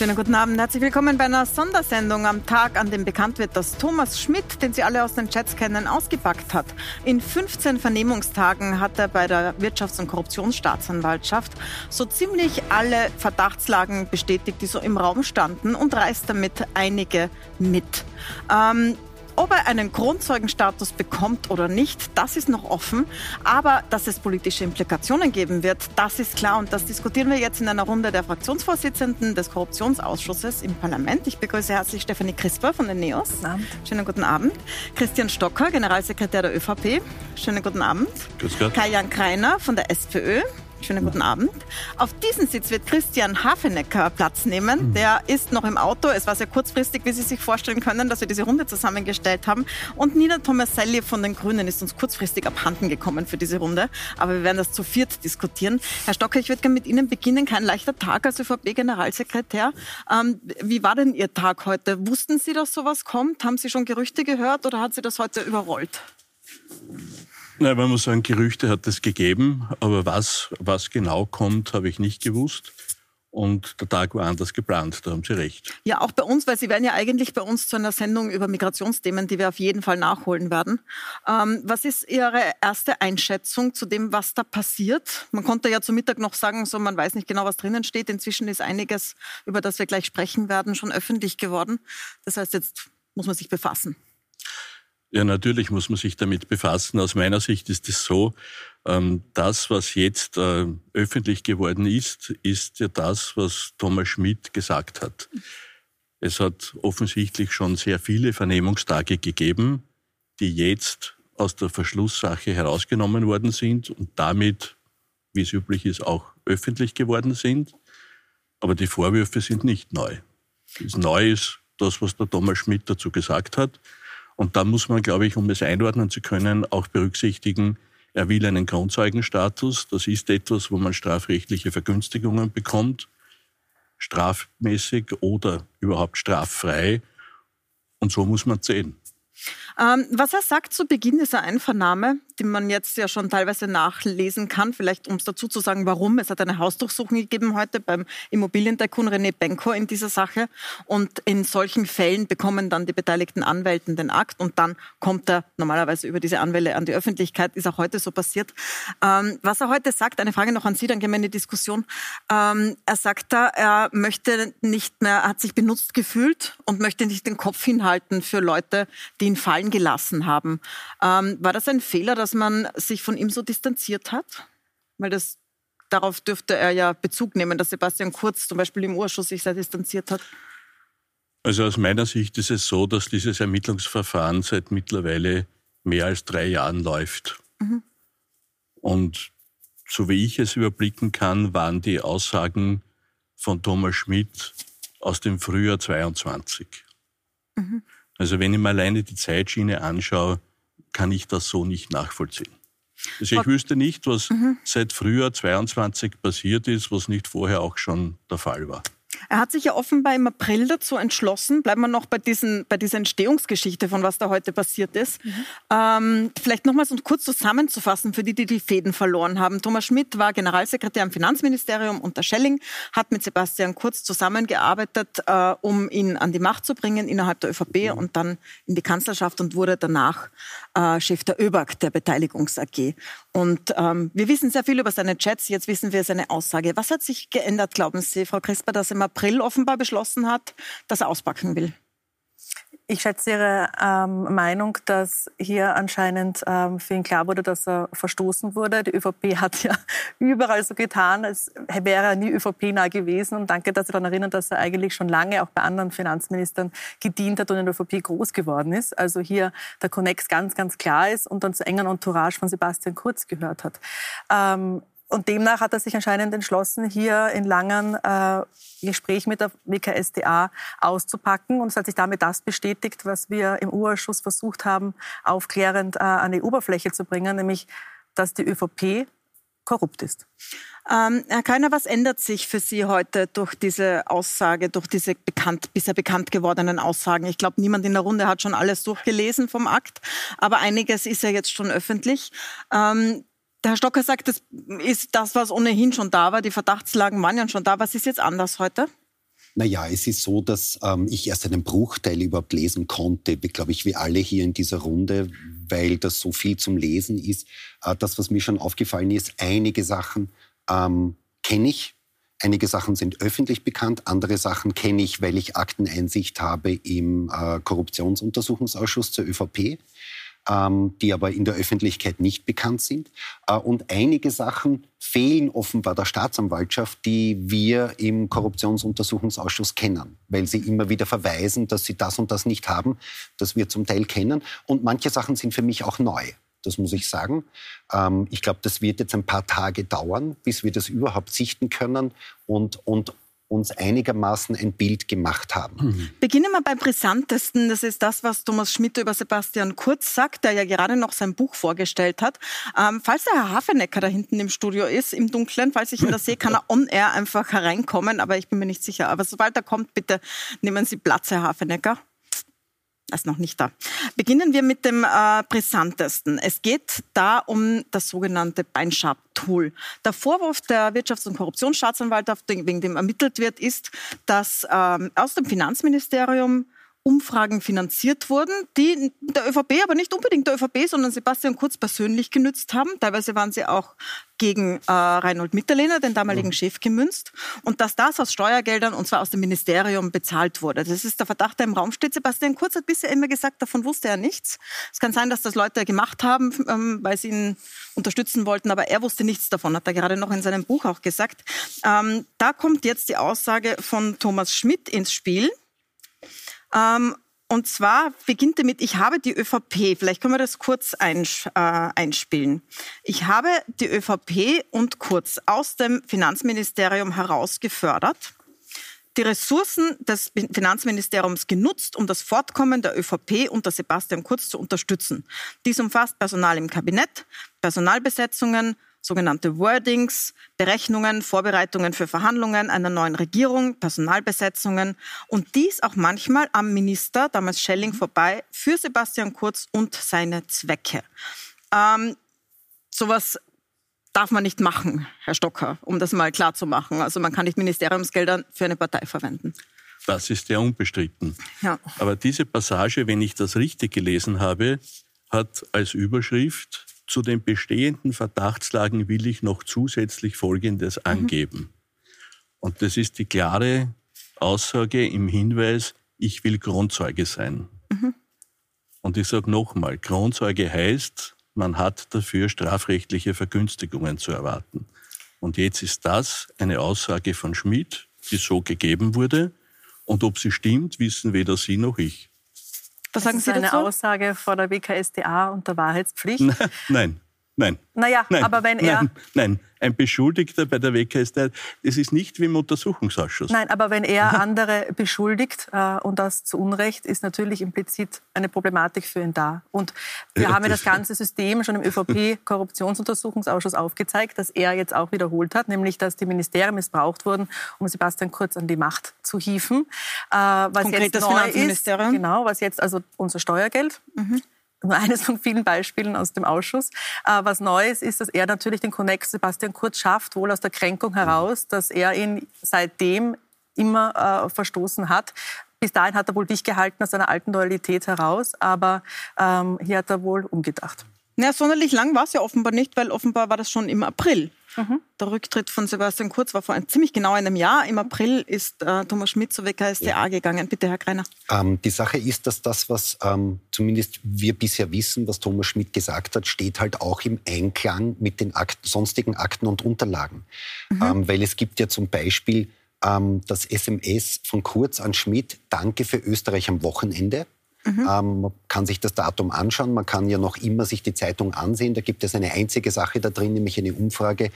Schönen guten Abend. Herzlich willkommen bei einer Sondersendung am Tag, an dem bekannt wird, dass Thomas Schmidt, den Sie alle aus den Chats kennen, ausgepackt hat. In 15 Vernehmungstagen hat er bei der Wirtschafts- und Korruptionsstaatsanwaltschaft so ziemlich alle Verdachtslagen bestätigt, die so im Raum standen und reißt damit einige mit. Ähm, ob er einen Grundzeugenstatus bekommt oder nicht, das ist noch offen. Aber dass es politische Implikationen geben wird, das ist klar. Und das diskutieren wir jetzt in einer Runde der Fraktionsvorsitzenden des Korruptionsausschusses im Parlament. Ich begrüße herzlich Stefanie Crisper von den NEOS. Guten Schönen guten Abend. Christian Stocker, Generalsekretär der ÖVP. Schönen guten Abend. Grüß Gott. Kai-Jan Kreiner von der SPÖ. Schönen guten Abend. Auf diesen Sitz wird Christian Hafenecker Platz nehmen. Mhm. Der ist noch im Auto. Es war sehr kurzfristig, wie Sie sich vorstellen können, dass wir diese Runde zusammengestellt haben. Und Nina Tomaselli von den Grünen ist uns kurzfristig abhanden gekommen für diese Runde. Aber wir werden das zu viert diskutieren. Herr Stocker, ich würde gerne mit Ihnen beginnen. Kein leichter Tag als ÖVP-Generalsekretär. Ähm, wie war denn Ihr Tag heute? Wussten Sie, dass sowas kommt? Haben Sie schon Gerüchte gehört oder hat Sie das heute überrollt? Nein, man muss sagen, Gerüchte hat es gegeben, aber was, was genau kommt, habe ich nicht gewusst. Und der Tag war anders geplant, da haben Sie recht. Ja, auch bei uns, weil Sie werden ja eigentlich bei uns zu einer Sendung über Migrationsthemen, die wir auf jeden Fall nachholen werden. Ähm, was ist Ihre erste Einschätzung zu dem, was da passiert? Man konnte ja zu Mittag noch sagen, so man weiß nicht genau, was drinnen steht. Inzwischen ist einiges, über das wir gleich sprechen werden, schon öffentlich geworden. Das heißt, jetzt muss man sich befassen. Ja, natürlich muss man sich damit befassen. Aus meiner Sicht ist es so, ähm, das, was jetzt äh, öffentlich geworden ist, ist ja das, was Thomas Schmidt gesagt hat. Es hat offensichtlich schon sehr viele Vernehmungstage gegeben, die jetzt aus der Verschlusssache herausgenommen worden sind und damit, wie es üblich ist, auch öffentlich geworden sind. Aber die Vorwürfe sind nicht neu. Das Neu ist das, was der Thomas Schmidt dazu gesagt hat. Und da muss man, glaube ich, um es einordnen zu können, auch berücksichtigen, er will einen Grundzeugenstatus. Das ist etwas, wo man strafrechtliche Vergünstigungen bekommt, strafmäßig oder überhaupt straffrei. Und so muss man sehen. Ähm, was er sagt zu Beginn dieser Einvernahme, die man jetzt ja schon teilweise nachlesen kann, vielleicht um es dazu zu sagen, warum. Es hat eine Hausdurchsuchung gegeben heute beim Immobilientycoon René Benko in dieser Sache. Und in solchen Fällen bekommen dann die beteiligten Anwälten den Akt und dann kommt er normalerweise über diese Anwälte an die Öffentlichkeit. Ist auch heute so passiert. Ähm, was er heute sagt, eine Frage noch an Sie, dann gehen wir in die Diskussion. Ähm, er sagt da, er möchte nicht mehr, hat sich benutzt gefühlt und möchte nicht den Kopf hinhalten für Leute, die ihn fallen gelassen haben. Ähm, war das ein Fehler, dass man sich von ihm so distanziert hat? Weil das darauf dürfte er ja Bezug nehmen, dass Sebastian Kurz zum Beispiel im Urschuss sich sehr distanziert hat. Also aus meiner Sicht ist es so, dass dieses Ermittlungsverfahren seit mittlerweile mehr als drei Jahren läuft. Mhm. Und so wie ich es überblicken kann, waren die Aussagen von Thomas Schmidt aus dem Frühjahr 22. Mhm. Also wenn ich mir alleine die Zeitschiene anschaue, kann ich das so nicht nachvollziehen. Also ich wüsste nicht, was mhm. seit Frühjahr 22 passiert ist, was nicht vorher auch schon der Fall war. Er hat sich ja offenbar im April dazu entschlossen, bleiben wir noch bei, diesen, bei dieser Entstehungsgeschichte, von was da heute passiert ist. Mhm. Ähm, vielleicht nochmals um kurz zusammenzufassen für die, die die Fäden verloren haben. Thomas Schmidt war Generalsekretär im Finanzministerium unter Schelling, hat mit Sebastian Kurz zusammengearbeitet, äh, um ihn an die Macht zu bringen innerhalb der ÖVP mhm. und dann in die Kanzlerschaft und wurde danach äh, Chef der ÖBAG, der Beteiligungs AG. Und ähm, wir wissen sehr viel über seine Chats, jetzt wissen wir seine Aussage. Was hat sich geändert, glauben Sie, Frau Crisper, dass im April offenbar beschlossen hat, dass er auspacken will? Ich schätze Ihre ähm, Meinung, dass hier anscheinend ähm, für ihn klar wurde, dass er verstoßen wurde. Die ÖVP hat ja überall so getan, als wäre er nie ÖVP-nah gewesen. Und danke, dass Sie daran erinnern, dass er eigentlich schon lange auch bei anderen Finanzministern gedient hat und in der ÖVP groß geworden ist. Also hier der Connex ganz, ganz klar ist und dann zu engen Entourage von Sebastian Kurz gehört hat. Ähm, und demnach hat er sich anscheinend entschlossen, hier in langen äh, Gespräch mit der WKSDA auszupacken. Und es hat sich damit das bestätigt, was wir im U-Ausschuss versucht haben, aufklärend äh, an die Oberfläche zu bringen, nämlich, dass die ÖVP korrupt ist. Ähm, Herr Keiner, was ändert sich für Sie heute durch diese Aussage, durch diese bekannt, bisher bekannt gewordenen Aussagen? Ich glaube, niemand in der Runde hat schon alles durchgelesen vom Akt, aber einiges ist ja jetzt schon öffentlich. Ähm, der Herr Stocker sagt, das ist das, was ohnehin schon da war. Die Verdachtslagen waren ja schon da. Was ist jetzt anders heute? Naja, es ist so, dass ähm, ich erst einen Bruchteil überhaupt lesen konnte, glaube ich, wie alle hier in dieser Runde, weil das so viel zum Lesen ist. Äh, das, was mir schon aufgefallen ist, einige Sachen ähm, kenne ich. Einige Sachen sind öffentlich bekannt, andere Sachen kenne ich, weil ich Akteneinsicht habe im äh, Korruptionsuntersuchungsausschuss zur ÖVP ähm, die aber in der Öffentlichkeit nicht bekannt sind. Äh, und einige Sachen fehlen offenbar der Staatsanwaltschaft, die wir im Korruptionsuntersuchungsausschuss kennen, weil sie immer wieder verweisen, dass sie das und das nicht haben, das wir zum Teil kennen. Und manche Sachen sind für mich auch neu. Das muss ich sagen. Ähm, ich glaube, das wird jetzt ein paar Tage dauern, bis wir das überhaupt sichten können und, und uns einigermaßen ein Bild gemacht haben. Mhm. Beginnen wir beim Brisantesten. Das ist das, was Thomas Schmidt über Sebastian Kurz sagt, der ja gerade noch sein Buch vorgestellt hat. Ähm, falls der Herr Hafenecker da hinten im Studio ist, im Dunkeln, falls ich ihn da sehe, kann er on-air einfach hereinkommen, aber ich bin mir nicht sicher. Aber sobald er kommt, bitte nehmen Sie Platz, Herr Hafenecker ist noch nicht da. Beginnen wir mit dem äh, brisantesten. Es geht da um das sogenannte Beinsharp-Tool. Der Vorwurf der Wirtschafts- und Korruptionsstaatsanwaltschaft, wegen dem ermittelt wird, ist, dass ähm, aus dem Finanzministerium Umfragen finanziert wurden, die der ÖVP, aber nicht unbedingt der ÖVP, sondern Sebastian Kurz persönlich genützt haben. Teilweise waren sie auch gegen äh, Reinhold Mitterlehner, den damaligen mhm. Chef, gemünzt. Und dass das aus Steuergeldern, und zwar aus dem Ministerium, bezahlt wurde. Das ist der Verdacht, der im Raum steht. Sebastian Kurz hat bisher immer gesagt, davon wusste er nichts. Es kann sein, dass das Leute gemacht haben, ähm, weil sie ihn unterstützen wollten, aber er wusste nichts davon, hat er gerade noch in seinem Buch auch gesagt. Ähm, da kommt jetzt die Aussage von Thomas Schmidt ins Spiel. Ähm, und zwar beginnt damit, ich habe die ÖVP, vielleicht können wir das kurz äh, einspielen. Ich habe die ÖVP und Kurz aus dem Finanzministerium heraus gefördert, die Ressourcen des Finanzministeriums genutzt, um das Fortkommen der ÖVP unter Sebastian Kurz zu unterstützen. Dies umfasst Personal im Kabinett, Personalbesetzungen, sogenannte Wordings, Berechnungen, Vorbereitungen für Verhandlungen einer neuen Regierung, Personalbesetzungen und dies auch manchmal am Minister, damals Schelling, vorbei für Sebastian Kurz und seine Zwecke. Ähm, sowas darf man nicht machen, Herr Stocker, um das mal klar zu machen. Also man kann nicht Ministeriumsgelder für eine Partei verwenden. Das ist ja unbestritten. Ja. Aber diese Passage, wenn ich das richtig gelesen habe, hat als Überschrift zu den bestehenden Verdachtslagen will ich noch zusätzlich Folgendes mhm. angeben. Und das ist die klare Aussage im Hinweis, ich will Kronzeuge sein. Mhm. Und ich sage nochmal, Kronzeuge heißt, man hat dafür strafrechtliche Vergünstigungen zu erwarten. Und jetzt ist das eine Aussage von Schmidt, die so gegeben wurde. Und ob sie stimmt, wissen weder Sie noch ich. Was sagen Sie dazu? eine Aussage vor der WKSDA und der Wahrheitspflicht? Nein, nein. Naja, nein, aber wenn er... Nein, nein, ein Beschuldigter bei der WKStA, das ist nicht wie im Untersuchungsausschuss. Nein, aber wenn er andere beschuldigt äh, und das zu Unrecht, ist natürlich implizit eine Problematik für ihn da. Und wir ja, haben ja das ganze System schon im ÖVP-Korruptionsuntersuchungsausschuss aufgezeigt, dass er jetzt auch wiederholt hat, nämlich dass die Ministerien missbraucht wurden, um Sebastian Kurz an die Macht zu hieven. Äh, was Konkret jetzt das neu Finanzministerium? Ist, genau, was jetzt also unser Steuergeld. Mhm nur eines von vielen Beispielen aus dem Ausschuss. Äh, was Neues ist, dass er natürlich den Konnex Sebastian Kurz schafft, wohl aus der Kränkung heraus, dass er ihn seitdem immer äh, verstoßen hat. Bis dahin hat er wohl dich gehalten aus seiner alten Loyalität heraus, aber ähm, hier hat er wohl umgedacht. Ja, sonderlich lang war es ja offenbar nicht, weil offenbar war das schon im April. Mhm. Der Rücktritt von Sebastian Kurz war vor ein, ziemlich genau einem Jahr. Im April ist äh, Thomas Schmidt zur WKSDA ja. gegangen. Bitte, Herr Greiner. Ähm, die Sache ist, dass das, was ähm, zumindest wir bisher wissen, was Thomas Schmidt gesagt hat, steht halt auch im Einklang mit den Akt, sonstigen Akten und Unterlagen. Mhm. Ähm, weil es gibt ja zum Beispiel ähm, das SMS von Kurz an Schmidt, Danke für Österreich am Wochenende. Mhm. Ähm, man kann sich das Datum anschauen, man kann ja noch immer sich die Zeitung ansehen. Da gibt es eine einzige Sache da drin, nämlich eine Umfrage,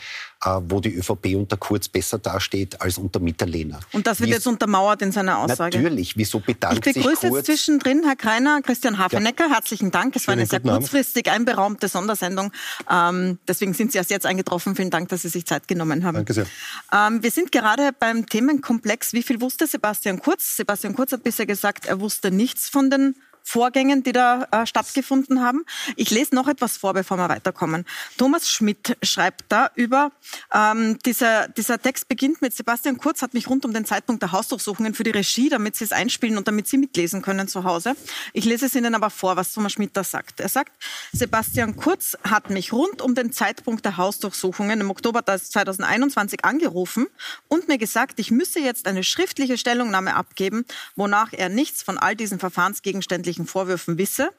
äh, wo die ÖVP unter Kurz besser dasteht als unter Mitterlehner. Und das wird Wie, jetzt untermauert in seiner Aussage? Natürlich. Wieso bedankt sich Kurz? Ich begrüße jetzt zwischendrin Herr Kreiner, Christian Hafenecker. Ja. Herzlichen Dank. Es war eine sehr kurzfristig einberaumte Sondersendung. Ähm, deswegen sind Sie erst jetzt eingetroffen. Vielen Dank, dass Sie sich Zeit genommen haben. Danke sehr. Ähm, wir sind gerade beim Themenkomplex. Wie viel wusste Sebastian Kurz? Sebastian Kurz hat bisher gesagt, er wusste nichts von den Vorgängen, die da äh, stattgefunden haben. Ich lese noch etwas vor, bevor wir weiterkommen. Thomas Schmidt schreibt da über, ähm, dieser, dieser Text beginnt mit, Sebastian Kurz hat mich rund um den Zeitpunkt der Hausdurchsuchungen für die Regie, damit Sie es einspielen und damit Sie mitlesen können zu Hause. Ich lese es Ihnen aber vor, was Thomas Schmidt da sagt. Er sagt, Sebastian Kurz hat mich rund um den Zeitpunkt der Hausdurchsuchungen im Oktober 2021 angerufen und mir gesagt, ich müsse jetzt eine schriftliche Stellungnahme abgeben, wonach er nichts von all diesen verfahrensgegenständlichen Vorwürfen wisse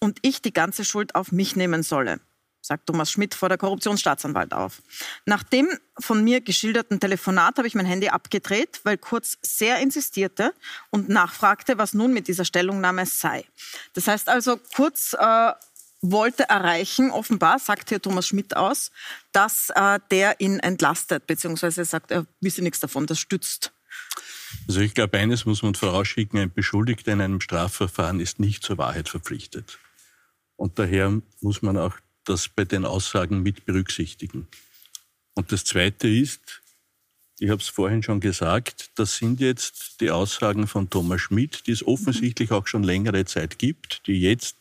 und ich die ganze Schuld auf mich nehmen solle sagt Thomas Schmidt vor der Korruptionsstaatsanwalt auf. Nach dem von mir geschilderten Telefonat habe ich mein Handy abgedreht, weil Kurz sehr insistierte und nachfragte, was nun mit dieser Stellungnahme sei. Das heißt also, Kurz äh, wollte erreichen, offenbar, sagt hier Thomas Schmidt aus, dass äh, der ihn entlastet, beziehungsweise sagt, er wisse nichts davon, das stützt. Also ich glaube, eines muss man vorausschicken, ein Beschuldigter in einem Strafverfahren ist nicht zur Wahrheit verpflichtet. Und daher muss man auch das bei den Aussagen mit berücksichtigen. Und das Zweite ist, ich habe es vorhin schon gesagt, das sind jetzt die Aussagen von Thomas Schmidt, die es offensichtlich auch schon längere Zeit gibt, die jetzt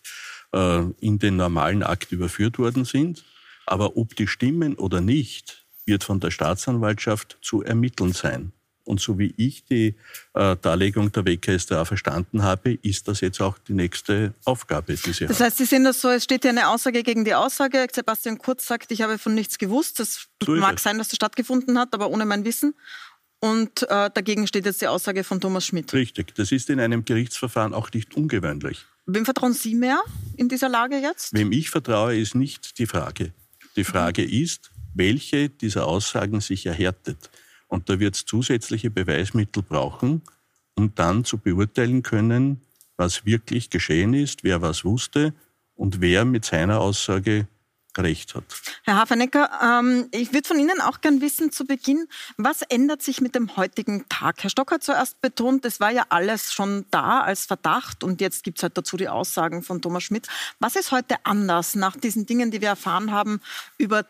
äh, in den normalen Akt überführt worden sind. Aber ob die stimmen oder nicht, wird von der Staatsanwaltschaft zu ermitteln sein. Und so wie ich die äh, Darlegung der WKStA verstanden habe, ist das jetzt auch die nächste Aufgabe, die Sie Das heißt, Sie sehen das so, es steht ja eine Aussage gegen die Aussage. Sebastian Kurz sagt, ich habe von nichts gewusst. Es so mag sein, dass das stattgefunden hat, aber ohne mein Wissen. Und äh, dagegen steht jetzt die Aussage von Thomas Schmidt. Richtig. Das ist in einem Gerichtsverfahren auch nicht ungewöhnlich. Wem vertrauen Sie mehr in dieser Lage jetzt? Wem ich vertraue, ist nicht die Frage. Die Frage mhm. ist, welche dieser Aussagen sich erhärtet. Und da wird es zusätzliche Beweismittel brauchen, um dann zu beurteilen können, was wirklich geschehen ist, wer was wusste und wer mit seiner Aussage Recht hat. Herr Hafenecker, ähm, ich würde von Ihnen auch gern wissen zu Beginn, was ändert sich mit dem heutigen Tag? Herr Stock hat zuerst betont, es war ja alles schon da als Verdacht und jetzt gibt es halt dazu die Aussagen von Thomas Schmidt. Was ist heute anders nach diesen Dingen, die wir erfahren haben über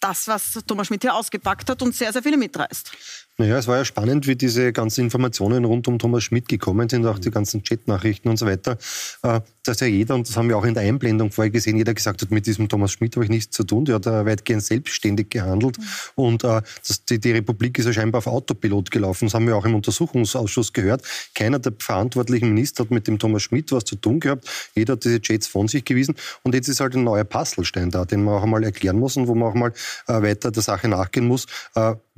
das, was Thomas Schmidt hier ausgepackt hat und sehr, sehr viele mitreißt? Naja, es war ja spannend, wie diese ganzen Informationen rund um Thomas Schmidt gekommen sind, auch die ganzen Chatnachrichten und so weiter, äh, dass ja jeder, und das haben wir auch in der Einblendung vorher gesehen, jeder gesagt hat, mit diesem Thomas Schmidt habe ich nichts zu tun, der hat weitgehend selbstständig gehandelt. Mhm. und äh, das, die, die, Republik ist ja scheinbar auf Autopilot gelaufen, das haben wir auch im Untersuchungsausschuss gehört. Keiner der verantwortlichen Minister hat mit dem Thomas Schmidt was zu tun gehabt, jeder hat diese Chats von sich gewiesen. Und jetzt ist halt ein neuer Puzzlestein da, den man auch einmal erklären muss und wo man auch mal äh, weiter der Sache nachgehen muss,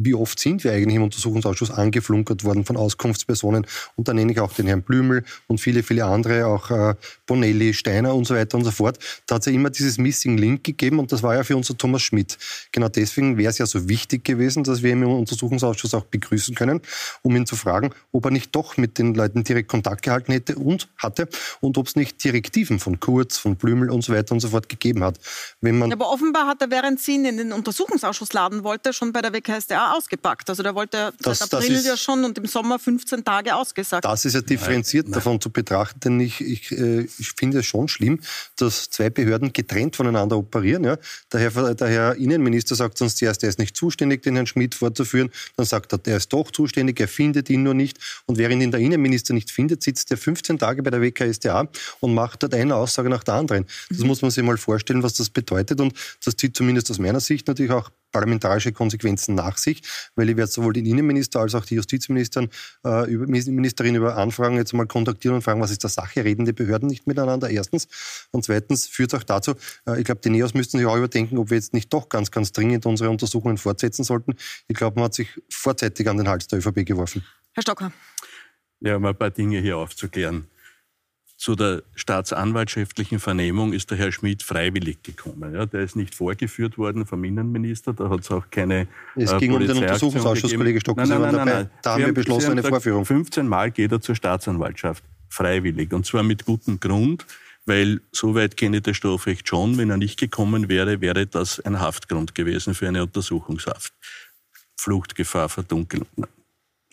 wie oft sind wir eigentlich im Untersuchungsausschuss angeflunkert worden von Auskunftspersonen. Und da nenne ich auch den Herrn Blümel und viele, viele andere, auch äh, Bonelli, Steiner und so weiter und so fort. Da hat es ja immer dieses Missing Link gegeben und das war ja für unser Thomas Schmidt. Genau deswegen wäre es ja so wichtig gewesen, dass wir ihn im Untersuchungsausschuss auch begrüßen können, um ihn zu fragen, ob er nicht doch mit den Leuten direkt Kontakt gehalten hätte und hatte und ob es nicht Direktiven von Kurz, von Blümel und so weiter und so fort gegeben hat. Wenn man Aber offenbar hat er, während Sie ihn in den Untersuchungsausschuss laden wollte, schon bei der WKSDA ausgepackt. Also der wollte das, seit April ist, ja schon und im Sommer 15 Tage ausgesagt. Das ist ja differenziert nein, nein. davon zu betrachten, denn ich, ich, äh, ich finde es schon schlimm, dass zwei Behörden getrennt voneinander operieren. Ja. Der, Herr, der Herr Innenminister sagt sonst zuerst, er ist nicht zuständig, den Herrn Schmidt vorzuführen. Dann sagt er, der ist doch zuständig, er findet ihn nur nicht. Und während ihn der Innenminister nicht findet, sitzt er 15 Tage bei der WKStA und macht dort eine Aussage nach der anderen. Das mhm. muss man sich mal vorstellen, was das bedeutet. Und das zieht zumindest aus meiner Sicht natürlich auch parlamentarische Konsequenzen nach sich, weil ich werde sowohl den Innenminister als auch die Justizministerin äh, über, Ministerin über Anfragen jetzt mal kontaktieren und fragen, was ist der Sache, reden die Behörden nicht miteinander, erstens. Und zweitens führt es auch dazu, äh, ich glaube, die NEOS müssten sich auch überdenken, ob wir jetzt nicht doch ganz, ganz dringend unsere Untersuchungen fortsetzen sollten. Ich glaube, man hat sich vorzeitig an den Hals der ÖVP geworfen. Herr Stocker. Ja, um ein paar Dinge hier aufzuklären. Zu der staatsanwaltschaftlichen Vernehmung ist der Herr Schmidt freiwillig gekommen. Ja, der ist nicht vorgeführt worden vom Innenminister, da hat es auch keine. Es äh, ging um den Untersuchungsausschuss, Kollege Stock. Nein, nein, nein, nein, nein. Da haben wir beschlossen, eine Vorführung. 15 Mal geht er zur Staatsanwaltschaft, freiwillig. Und zwar mit gutem Grund, weil soweit kenne ich das Strafrecht schon. Wenn er nicht gekommen wäre, wäre das ein Haftgrund gewesen für eine Untersuchungshaft. Fluchtgefahr, Verdunkelung.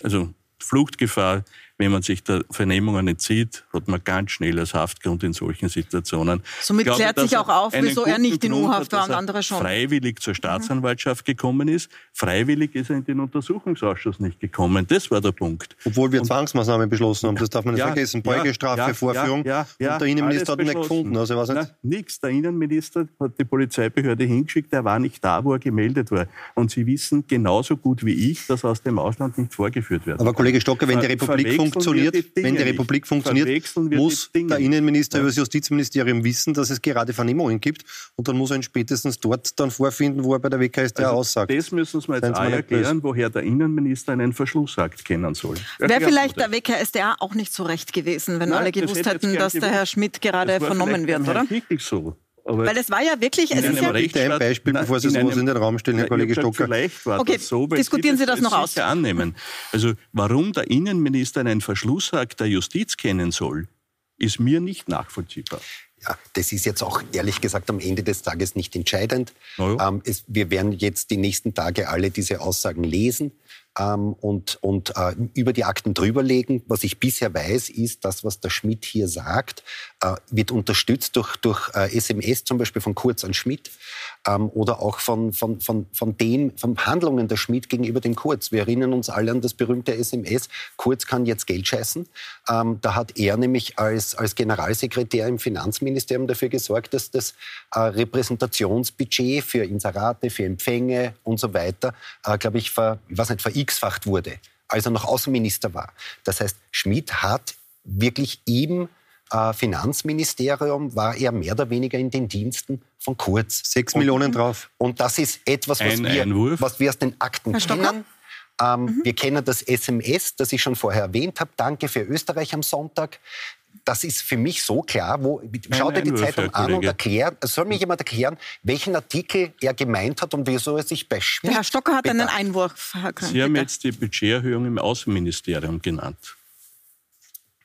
Also Fluchtgefahr wenn man sich der Vernehmungen entzieht, hat man ganz schnell als Haftgrund in solchen Situationen. Somit glaube, klärt sich auch auf, wieso er nicht in U-Haft war und andere schon. freiwillig zur Staatsanwaltschaft gekommen ist. Freiwillig ist er in den Untersuchungsausschuss nicht gekommen. Das war der Punkt. Obwohl wir und, Zwangsmaßnahmen beschlossen haben, das darf man nicht ja, vergessen. Beugestrafe, ja, Vorführung. Ja, ja, und der Innenminister hat ihn nicht gefunden. Also, was nicht. Nix. Der Innenminister hat die Polizeibehörde hingeschickt, er war nicht da, wo er gemeldet war. Und Sie wissen genauso gut wie ich, dass aus dem Ausland nicht vorgeführt wird. Aber Kollege Stocker, wenn die Republik funktioniert, die wenn die Republik funktioniert, muss der Innenminister über das Justizministerium wissen, dass es gerade Vernehmungen gibt. Und dann muss er ihn spätestens dort dann vorfinden, wo er bei der WKStA also aussagt. Das müssen Sie mir jetzt auch erklären, woher der Innenminister einen Verschlussakt kennen soll. Wäre vielleicht der WKStA auch nicht so recht gewesen, wenn Nein, alle gewusst hätten, dass der Herr Schmidt gerade vernommen wird, oder? so. Aber Weil es war ja wirklich, es ist ja bitte ein Beispiel, bevor Sie sowas in den Raum stellen, Herr Kollege Stocker. Vielleicht war okay, das so, diskutieren Sie das, Sie das noch aus. Annehmen. Also warum der Innenminister einen Verschlussakt der Justiz kennen soll, ist mir nicht nachvollziehbar. Ja, das ist jetzt auch ehrlich gesagt am Ende des Tages nicht entscheidend. Ähm, es, wir werden jetzt die nächsten Tage alle diese Aussagen lesen ähm, und, und äh, über die Akten drüberlegen. Was ich bisher weiß, ist, das, was der Schmidt hier sagt, äh, wird unterstützt durch, durch äh, SMS zum Beispiel von Kurz an Schmidt ähm, oder auch von, von, von, von dem, von Handlungen der Schmidt gegenüber dem Kurz. Wir erinnern uns alle an das berühmte SMS, Kurz kann jetzt Geld scheißen. Ähm, da hat er nämlich als, als Generalsekretär im Finanzministerium dafür gesorgt, dass das äh, Repräsentationsbudget für Inserate, für Empfänge und so weiter, äh, glaube ich, ver, ich weiß nicht, verx-facht wurde, als er noch Außenminister war. Das heißt, Schmidt hat wirklich im äh, Finanzministerium war er mehr oder weniger in den Diensten von Kurz. Sechs und, Millionen drauf. Und das ist etwas, was, wir, was wir aus den Akten Herr kennen. Ähm, mhm. Wir kennen das SMS, das ich schon vorher erwähnt habe. Danke für Österreich am Sonntag. Das ist für mich so klar. Wo, schau dir die Zeitung an und erklär, soll mir jemand erklären, welchen Artikel er gemeint hat und wieso er sich bei Schmidt Herr Stocker hat bedacht. einen Einwurf. Herr Sie haben jetzt die Budgeterhöhung im Außenministerium genannt.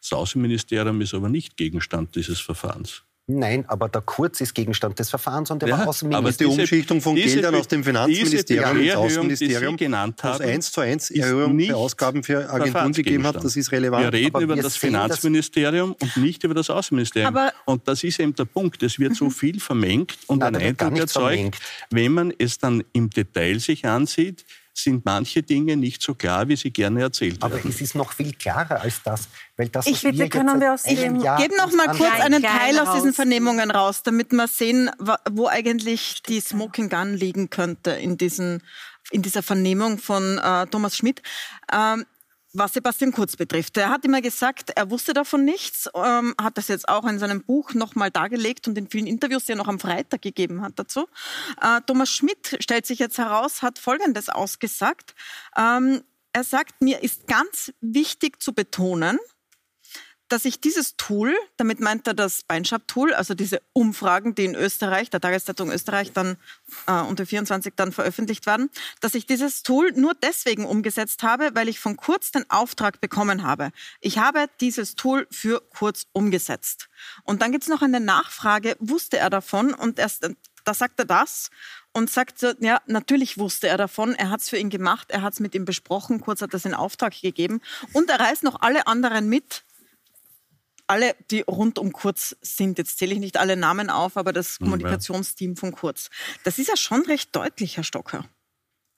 Das Außenministerium ist aber nicht Gegenstand dieses Verfahrens. Nein, aber der Kurz ist Gegenstand des Verfahrens und er ja, war Außenminister. Aber die Umschichtung von diese, Geldern aus dem Finanzministerium ins Außenministerium, genannt haben, eins zu eins Erhöhung der Ausgaben für Agenturen gegeben hat, das ist relevant. Wir reden aber über wir das Finanzministerium das und nicht über das Außenministerium. Aber und das ist eben der Punkt. Es wird so mhm. viel vermengt und Nein, ein Eindruck erzeugt, vermengt. wenn man es dann im Detail sich ansieht, sind manche Dinge nicht so klar, wie sie gerne erzählt werden. Aber es ist noch viel klarer als das. Weil das ich bitte, können wir aus dem... Geben noch mal kurz einen Teil aus diesen Vernehmungen raus, damit wir sehen, wo eigentlich die Smoking Gun liegen könnte in, diesen, in dieser Vernehmung von äh, Thomas Schmidt. Ähm, was Sebastian Kurz betrifft. Er hat immer gesagt, er wusste davon nichts, ähm, hat das jetzt auch in seinem Buch nochmal dargelegt und in vielen Interviews, die er noch am Freitag gegeben hat dazu. Äh, Thomas Schmidt stellt sich jetzt heraus, hat Folgendes ausgesagt. Ähm, er sagt, mir ist ganz wichtig zu betonen, dass ich dieses Tool, damit meint er das Beinschab-Tool, also diese Umfragen, die in Österreich, der Tageszeitung Österreich dann äh, unter 24 dann veröffentlicht werden, dass ich dieses Tool nur deswegen umgesetzt habe, weil ich von Kurz den Auftrag bekommen habe. Ich habe dieses Tool für Kurz umgesetzt. Und dann gibt es noch eine Nachfrage, wusste er davon? Und erst, da sagt er das und sagt, ja, natürlich wusste er davon, er hat es für ihn gemacht, er hat es mit ihm besprochen, Kurz hat das in Auftrag gegeben und er reißt noch alle anderen mit, alle, die rund um Kurz sind, jetzt zähle ich nicht alle Namen auf, aber das Kommunikationsteam von Kurz, das ist ja schon recht deutlich, Herr Stocker.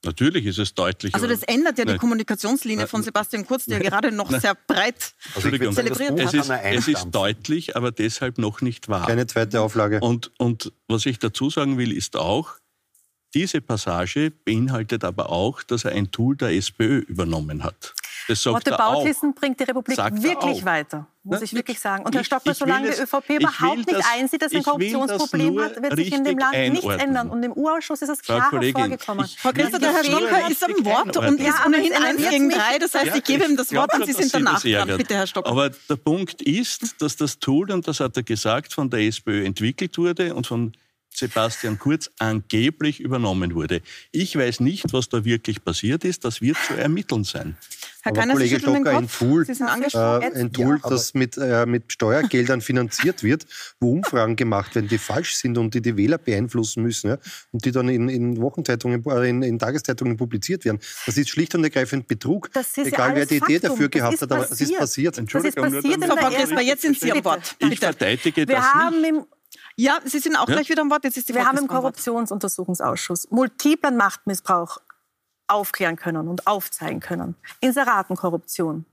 Natürlich ist es deutlich. Also das ändert ja die Kommunikationslinie von Sebastian Kurz, die ja gerade noch sehr breit zelebriert es ist, es ist deutlich, aber deshalb noch nicht wahr. Keine zweite Auflage. Und, und was ich dazu sagen will, ist auch, diese Passage beinhaltet aber auch, dass er ein Tool der SPÖ übernommen hat. Das sagt Whataboutism bringt die Republik wirklich weiter, muss ich wirklich sagen. Und Herr Stockner, solange die ÖVP überhaupt nicht einsieht, dass sie ein Korruptionsproblem hat, wird sich in dem Land einordnen. nichts ändern. Und im U-Ausschuss ist das klar hervorgekommen. Frau Christa, der Herr Stocker ist am Wort und ist ohnehin eins gegen drei. Das heißt, ich gebe ihm das Wort und Sie sind danach dran. Bitte, Herr Stocker. Aber der Punkt ist, dass das Tool, und das hat er gesagt, von der SPÖ entwickelt wurde und von Sebastian Kurz angeblich übernommen wurde. Ich weiß nicht, was da wirklich passiert ist. Das wird zu ermitteln sein. Herr Aber Sie Kollege den Stocker, ein. Tool, Sie äh, ein Tool, aber- das mit, äh, mit Steuergeldern finanziert wird, wo Umfragen gemacht werden, die falsch sind und die die Wähler beeinflussen müssen ja, und die dann in, in Wochenzeitungen, äh, in, in Tageszeitungen publiziert werden. Das ist schlicht und ergreifend Betrug. Das ist ja Egal, wer die Idee Faktum. dafür Das gehabt hat, aber es ist passiert. passiert. Das ist Entschuldigung, nur passiert Frau Gressler, jetzt sind Sie am Wort. Ich verteidige Wir das nicht. Ja, Sie sind auch Ja? gleich wieder am Wort. Jetzt ist die Wir haben im. Korruptionsuntersuchungsausschuss multiplen Machtmissbrauch aufklären können und aufzeigen können. Inseratenkorruption,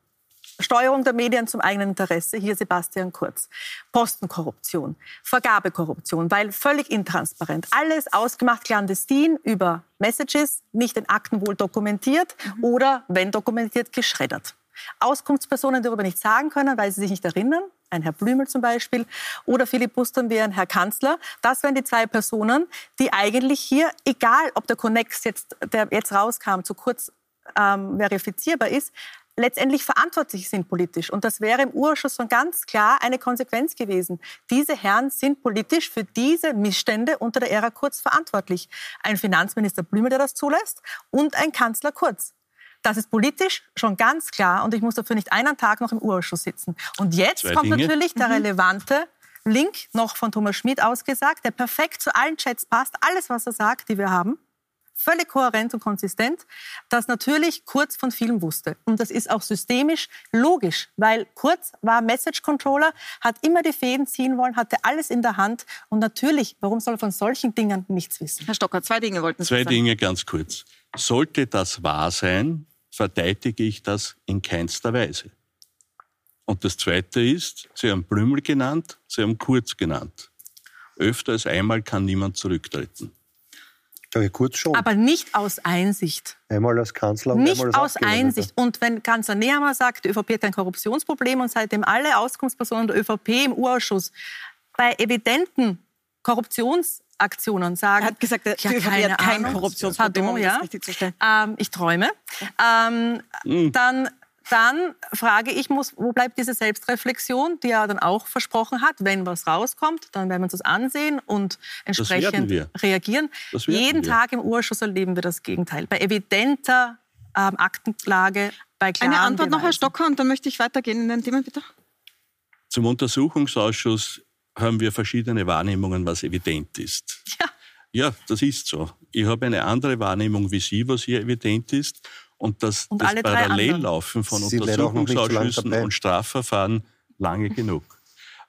Steuerung der Medien zum eigenen Interesse, hier Sebastian Kurz, Postenkorruption, Vergabekorruption, weil völlig intransparent, alles ausgemacht clandestin über Messages, nicht in Akten wohl dokumentiert oder, wenn dokumentiert, geschreddert. Auskunftspersonen darüber nicht sagen können, weil sie sich nicht erinnern, ein Herr Blümel zum Beispiel, oder Philipp Bustanwehr, ein Herr Kanzler. Das wären die zwei Personen, die eigentlich hier, egal ob der Connex jetzt, der jetzt rauskam, zu kurz ähm, verifizierbar ist, letztendlich verantwortlich sind politisch. Und das wäre im Urschuss schon ganz klar eine Konsequenz gewesen. Diese Herren sind politisch für diese Missstände unter der Ära Kurz verantwortlich. Ein Finanzminister Blümel, der das zulässt, und ein Kanzler Kurz. Das ist politisch schon ganz klar und ich muss dafür nicht einen Tag noch im Urausschuss sitzen. Und jetzt Zwei kommt Dinge. natürlich der relevante Link, noch von Thomas Schmidt ausgesagt, der perfekt zu allen Chats passt, alles, was er sagt, die wir haben. Völlig kohärent und konsistent, dass natürlich Kurz von vielen wusste. Und das ist auch systemisch logisch, weil Kurz war Message Controller, hat immer die Fäden ziehen wollen, hatte alles in der Hand. Und natürlich, warum soll er von solchen Dingen nichts wissen? Herr Stocker, zwei Dinge wollten Sie Zwei sagen. Dinge ganz kurz. Sollte das wahr sein, verteidige ich das in keinster Weise. Und das Zweite ist, Sie haben Blümel genannt, Sie haben Kurz genannt. Öfter als einmal kann niemand zurücktreten. Ja, kurz schon. Aber nicht aus Einsicht. einmal als Kanzler und Nicht einmal als aus. Einsicht. Und wenn Kanzler Nehammer sagt, die ÖVP hat ein Korruptionsproblem und seitdem alle Auskunftspersonen der ÖVP im Urausschuss bei evidenten Korruptionsaktionen sagen, Er hat gesagt, die ja, keine hat kein Ahnung. Korruptionsproblem, Pardon, um das ja. richtig zu stellen. Ähm, ich träume. Ähm, Hm. dann, dann frage ich, muss, wo bleibt diese Selbstreflexion, die er dann auch versprochen hat, wenn was rauskommt, dann werden wir uns das ansehen und entsprechend wir. reagieren. Das Jeden wir. Tag im Urschuss erleben wir das Gegenteil. Bei evidenter ähm, Aktenlage, bei klaren Eine Antwort noch, Herr Beweisen. Stocker, und dann möchte ich weitergehen in den Themen, bitte. Zum Untersuchungsausschuss haben wir verschiedene Wahrnehmungen, was evident ist. Ja. Ja, das ist so. Ich habe eine andere Wahrnehmung wie Sie, was hier evident ist. Und das, Und das Parallellaufen von Sie so Untersuchungsausschüssen und Strafverfahren lange genug.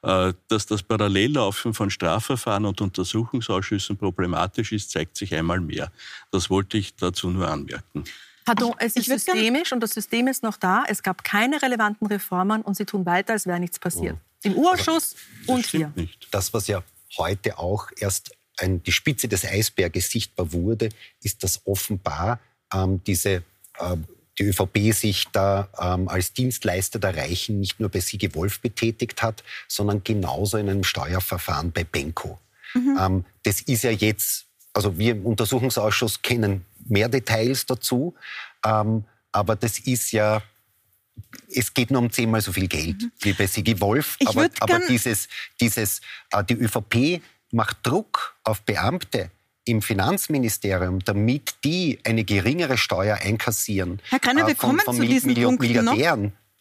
Äh, Dass das Parallellaufen von Strafverfahren und Untersuchungsausschüssen problematisch ist, zeigt sich einmal mehr. Das wollte ich dazu nur anmerken. Pardon, es ist Ich systemisch und das System ist noch da. Es gab keine relevanten Reformen und sie tun weiter, als wäre nichts passiert. Im Urausschuss Das und hier. nicht. Das, was ja heute auch erst ein, die Spitze des Eisberges sichtbar wurde, ist, dass offenbar ähm, diese, ähm, die ÖVP sich da ähm, als Dienstleister der Reichen nicht nur bei Sigi Wolf betätigt hat, sondern genauso in einem Steuerverfahren bei Benko. Ähm, das ist ja jetzt, also wir im Untersuchungsausschuss kennen mehr Details dazu, ähm, aber das ist ja es geht nur um zehnmal so viel Geld wie bei Sigi Wolf. Ich aber aber dieses, dieses, äh, die ÖVP macht Druck auf Beamte im Finanzministerium, damit die eine geringere Steuer einkassieren. Herr Greiner, wir äh, von, kommen von zu diesen Million- Punkten noch.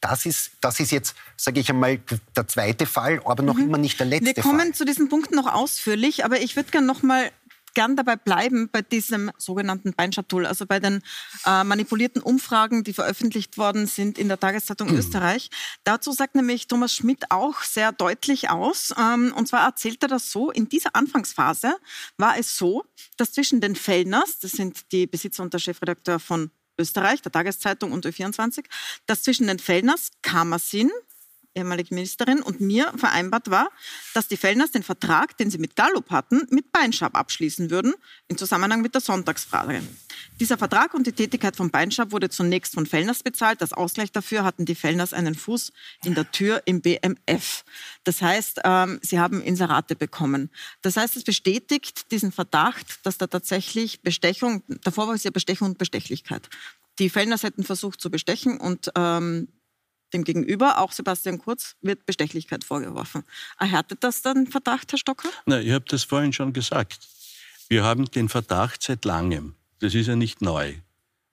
Das ist, das ist jetzt, sage ich einmal, der zweite Fall, aber noch immer nicht der letzte Mhm. Wir kommen Fall. zu diesen Punkten noch ausführlich, aber ich würde gerne noch mal gern dabei bleiben bei diesem sogenannten Beinschatool, also bei den äh, manipulierten Umfragen, die veröffentlicht worden sind in der Tageszeitung Österreich. Dazu sagt nämlich Thomas Schmidt auch sehr deutlich aus. Ähm, und zwar erzählt er das so, in dieser Anfangsphase war es so, dass zwischen den Fellners, das sind die Besitzer und der Chefredakteur von Österreich, der Tageszeitung und Ö24, dass zwischen den Fellners, Kamersin, ehemalige Ministerin, und mir vereinbart war, dass die Fellners den Vertrag, den sie mit Gallup hatten, mit Beinschab abschließen würden, im Zusammenhang mit der Sonntagsfrage. Dieser Vertrag und die Tätigkeit von Beinschab wurde zunächst von Fellners bezahlt. Als Ausgleich dafür hatten die Fellners einen Fuß in der Tür im BMF. Das heißt, ähm, sie haben Inserate bekommen. Das heißt, es bestätigt diesen Verdacht, dass da tatsächlich Bestechung, davor war es ja Bestechung und Bestechlichkeit. Die Fellners hätten versucht zu bestechen und ähm, dem Gegenüber, auch Sebastian Kurz, wird Bestechlichkeit vorgeworfen. Erhärtet das dann Verdacht, Herr Stocker? Na, ich habe das vorhin schon gesagt. Wir haben den Verdacht seit langem. Das ist ja nicht neu.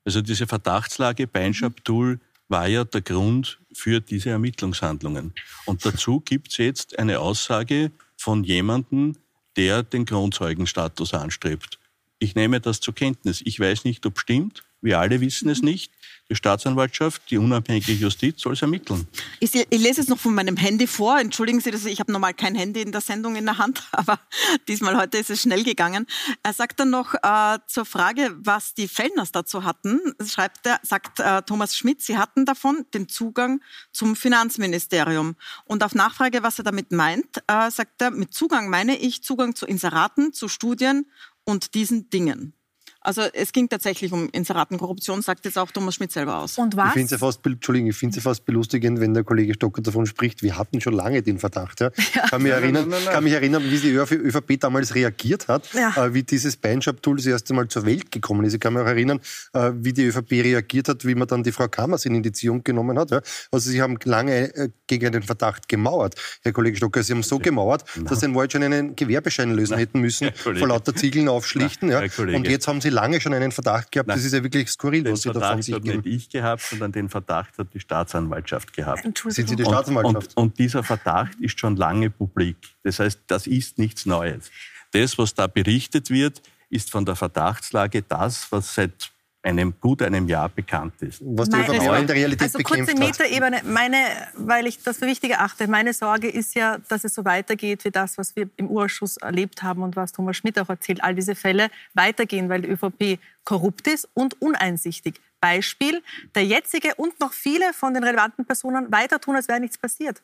Also diese Verdachtslage Beinschab-Tool war ja der Grund für diese Ermittlungshandlungen. Und dazu gibt es jetzt eine Aussage von jemandem, der den Grundzeugenstatus anstrebt. Ich nehme das zur Kenntnis. Ich weiß nicht, ob stimmt. Wir alle wissen es nicht. Die Staatsanwaltschaft, die unabhängige Justiz soll es ermitteln. Ich, ich, lese es noch von meinem Handy vor. Entschuldigen Sie, dass ich habe normal kein Handy in der Sendung in der Hand, aber diesmal heute ist es schnell gegangen. Er sagt dann noch äh, zur Frage, was die Fellners dazu hatten, schreibt er, sagt äh, Thomas Schmidt, sie hatten davon den Zugang zum Finanzministerium. Und auf Nachfrage, was er damit meint, äh, sagt er, mit Zugang meine ich Zugang zu Inseraten, zu Studien und diesen Dingen. Also es ging tatsächlich um Inseratenkorruption, sagt jetzt auch Thomas Schmidt selber aus. Und was? Ich finde es ja fast, Entschuldigung, ich finde es fast belustigend, wenn der Kollege Stocker davon spricht, wir hatten schon lange den Verdacht. Ja. ja. Kann, mich erinnern, nein, nein, nein. kann mich erinnern, wie die ÖVP damals reagiert hat, ja. äh, wie dieses Beinschab-Tool das erste Mal zur Welt gekommen ist. Ich kann mich auch erinnern, äh, wie die ÖVP reagiert hat, wie man dann die Frau Kammersin in die Ziehung genommen hat. Ja. Also sie haben lange äh, gegen den Verdacht gemauert. Herr Kollege Stocker, Sie haben so gemauert, dass Sie in Wahrheit schon einen Gewerbeschein lösen hätten müssen, vor lauter Ziegeln aufschlichten. ja. Und jetzt haben Sie lange schon einen Verdacht gehabt. Nein, das ist ja wirklich skurril, was Sie davon sich geben. nicht ich gehabt, sondern den Verdacht hat die Staatsanwaltschaft gehabt. Sind Sie die Staatsanwaltschaft? Und, und, und dieser Verdacht ist schon lange publik. Das heißt, das ist nichts Neues. Das, was da berichtet wird, ist von der Verdachtslage das, was seit einem gut einem Jahr bekannt ist. Was die ÖVP in der Realität also bekämpft kurze Metaebene. Meine, weil ich das für wichtig erachte, meine Sorge ist ja, dass es so weitergeht wie das, was wir im Urausschuss erlebt haben und was Thomas Schmidt auch erzählt. All diese Fälle weitergehen, weil die ÖVP korrupt ist und uneinsichtig. Beispiel, der jetzige und noch viele von den relevanten Personen weiter tun, als wäre nichts passiert.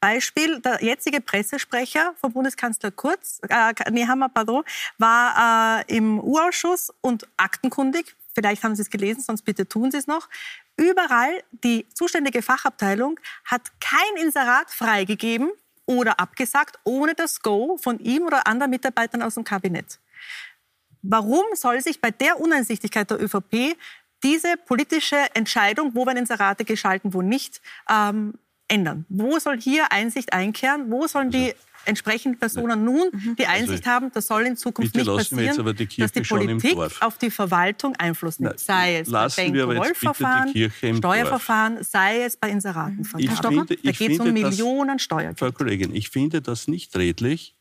Beispiel, der jetzige Pressesprecher von Bundeskanzler Kurz, äh, Nehammer, pardon, war äh, im U-Ausschuss und aktenkundig, vielleicht haben Sie es gelesen, sonst bitte tun Sie es noch. Überall die zuständige Fachabteilung hat kein Inserat freigegeben oder abgesagt, ohne das Go von ihm oder anderen Mitarbeitern aus dem Kabinett. Warum soll sich bei der Uneinsichtigkeit der ÖVP diese politische Entscheidung, wo werden Inserate geschalten, wo nicht, ähm, ändern? Wo soll hier Einsicht einkehren? Wo sollen die entsprechenden Personen nun mhm. die also Einsicht also, haben, das soll in Zukunft nicht passieren, die dass die Politik auf die Verwaltung Einfluss nimmt. sei es bei Bank-Roll-Verfahren, Steuerverfahren, sei es bei Inseratenverfahren. Ich finde, da geht es um Millionen Steuergeld. Frau Kollegin, ich finde das nicht redlich,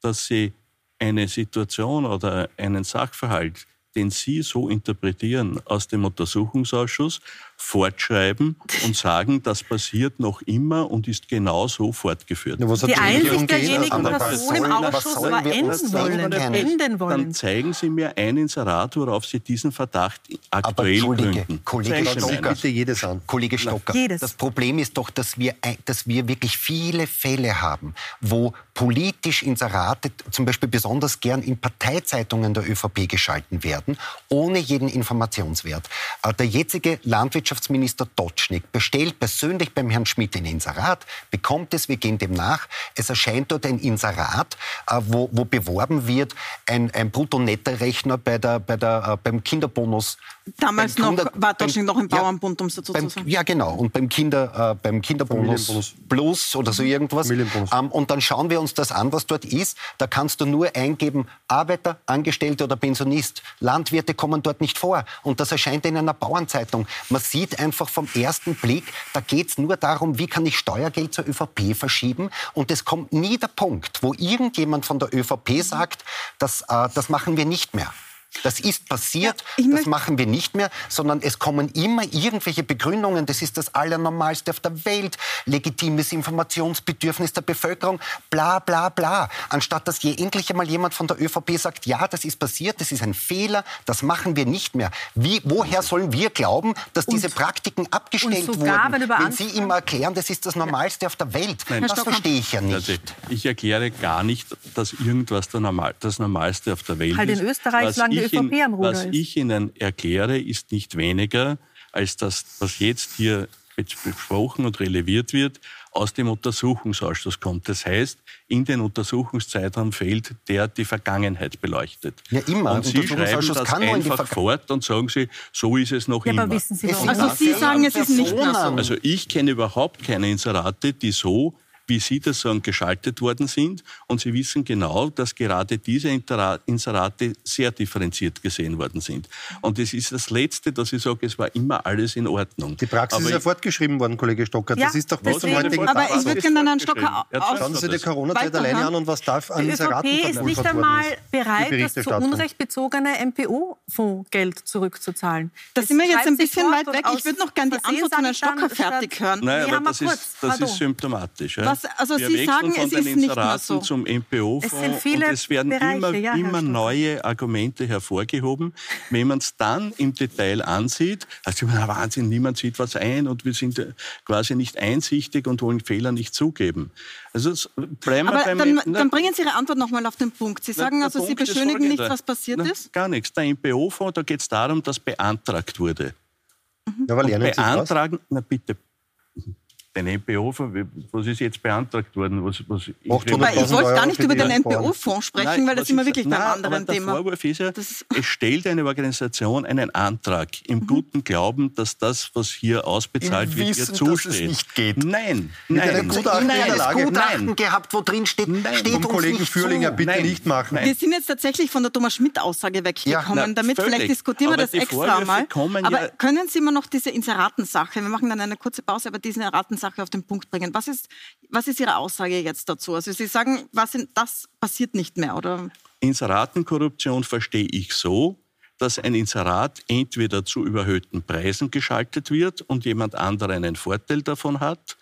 dass Sie eine Situation oder einen Sachverhalt den Sie so interpretieren aus dem Untersuchungsausschuss, fortschreiben und sagen, das passiert noch immer und ist genau so fortgeführt. Ja, die Einsicht derjenigen Person im Ausschuss war enden wollen, enden wollen. Dann zeigen Sie mir ein Inserat, worauf Sie diesen Verdacht aktuell Aber gründen. Kollege Stocker, bitte jedes an. Kollege Stocker, jedes. das Problem ist doch, dass wir, dass wir wirklich viele Fälle haben, wo politisch Inserate zum Beispiel besonders gern in Parteizeitungen der ÖVP geschalten werden, ohne jeden Informationswert. Äh, der jetzige Landwirtschaftsminister Dotschnik bestellt persönlich beim Herrn Schmidt ein Inserat, bekommt es, wir gehen dem nach. Es erscheint dort ein Inserat, äh, wo, wo beworben wird, ein, ein Brutto-Netto-Rechner bei der, bei der, äh, beim Kinderbonus. Damals noch, Kinder, war Dotschnik noch im Bauernbund, um es dazu beim, zu sagen. Ja, genau. Und beim, Kinder, äh, beim Kinderbonus Plus oder so irgendwas. Ähm, und dann schauen wir uns uns das an, was dort ist. Da kannst du nur eingeben, Arbeiter, Angestellte oder Pensionist. Landwirte kommen dort nicht vor. Und das erscheint in einer Bauernzeitung. Man sieht einfach vom ersten Blick, da geht es nur darum, wie kann ich Steuergeld zur ÖVP verschieben. Und es kommt nie der Punkt, wo irgendjemand von der ÖVP sagt, das, äh, das machen wir nicht mehr. Das ist passiert, ja, das machen wir nicht mehr, sondern es kommen immer irgendwelche Begründungen. Das ist das Allernormalste auf der Welt. Legitimes Informationsbedürfnis der Bevölkerung, bla bla bla. Anstatt dass je endlich einmal jemand von der ÖVP sagt, ja, das ist passiert, das ist ein Fehler, das machen wir nicht mehr. Wie, woher sollen wir glauben, dass und, diese Praktiken abgestellt sogar, wurden, wenn, wenn Sie immer erklären, das ist das Normalste auf der Welt? Nein. Das verstehe ich ja nicht. Also ich erkläre gar nicht, dass irgendwas der Normal, das Normalste auf der Welt halt ist. in Österreich sagen die Am Ruder Was ich Ihnen erkläre, ist nicht weniger als das, was jetzt hier besprochen und releviert wird, aus dem Untersuchungsausschuss kommt. Das heißt, in den Untersuchungszeitraum fehlt, der die Vergangenheit beleuchtet. Ja, immer. Und Sie schreiben das einfach fort und sagen Sie, so ist es noch ja, immer. Aber wissen Sie? Also Sie sagen, es ist nicht mehr so. Also ich kenne überhaupt keine Inserate, die so wie Sie das sagen, geschaltet worden sind. Und Sie wissen genau, dass gerade diese Inserate sehr differenziert gesehen worden sind. Und es ist das Letzte, dass ich sage, es war immer alles in Ordnung. Die Praxis aber ist ja fortgeschrieben worden, Kollege Stocker. Ja, das ist doch bis zum heutigen Aber ich würde gerne Herrn Stocker aus... Schauen Sie die Corona-Zeit alleine an und was darf an Inseraten Die ÖVP ist nicht einmal bereit, das zu Unrecht bezogene MPO-Fondsgeld zurückzuzahlen. Da sind wir jetzt ein bisschen weit weg. Ich würde noch gerne die Antwort von Herrn Stocker fertig hören. Nein, aber das, das ist symptomatisch. Was, also wir Sie sagen, von es den ist Inseraten nicht so. zum MPO-Fonds und es werden Bereiche, immer, ja, immer neue Argumente hervorgehoben. Wenn man es dann im Detail ansieht, heißt man, Wahnsinn, niemand sieht was ein und wir sind quasi nicht einsichtig und wollen Fehler nicht zugeben. Also bleiben Aber beim, dann, dann, bringen Sie Ihre Antwort nochmal auf den Punkt. Sie sagen also, Sie beschönigen nicht, was passiert na, ist? Gar nichts. Der MPO-Fonds, da geht es darum, dass beantragt wurde. Mhm. Ja, aber lernen beantragen, na bitte, den NPO, was ist jetzt beantragt worden? Was, was ich, aber ich wollte gar nicht über den NPO-Fonds sprechen, nein, weil das wir wirklich nein, beim anderen aber Thema. Der Vorwurf ist ja, es stellt eine Organisation einen Antrag im mhm. guten Glauben, dass das, was hier ausbezahlt Im wird, Wissen, ihr zusteht. Dass es nicht geht. Nein, Mit nein. Einem Gutachten nein, in der Lage. Gutachten nein. gehabt, wo drin steht, nein. steht Vom Kollegen Führlinger bitte nein. nicht machen. Nein. Wir sind jetzt tatsächlich von der Thomas Schmidt-Aussage weggekommen. Ja. damit völlig. vielleicht diskutieren aber wir das extra mal. Aber ja können Sie mir noch diese Inseratensache, wir machen dann eine kurze Pause, aber diese Inseratensache auf den Punkt bringen? Was ist, was ist Ihre Aussage jetzt dazu? Also Sie sagen, was sind, das passiert nicht mehr, oder? Inseratenkorruption verstehe ich so, dass ein Inserat entweder zu überhöhten Preisen geschaltet wird und jemand anderer einen Vorteil davon hat,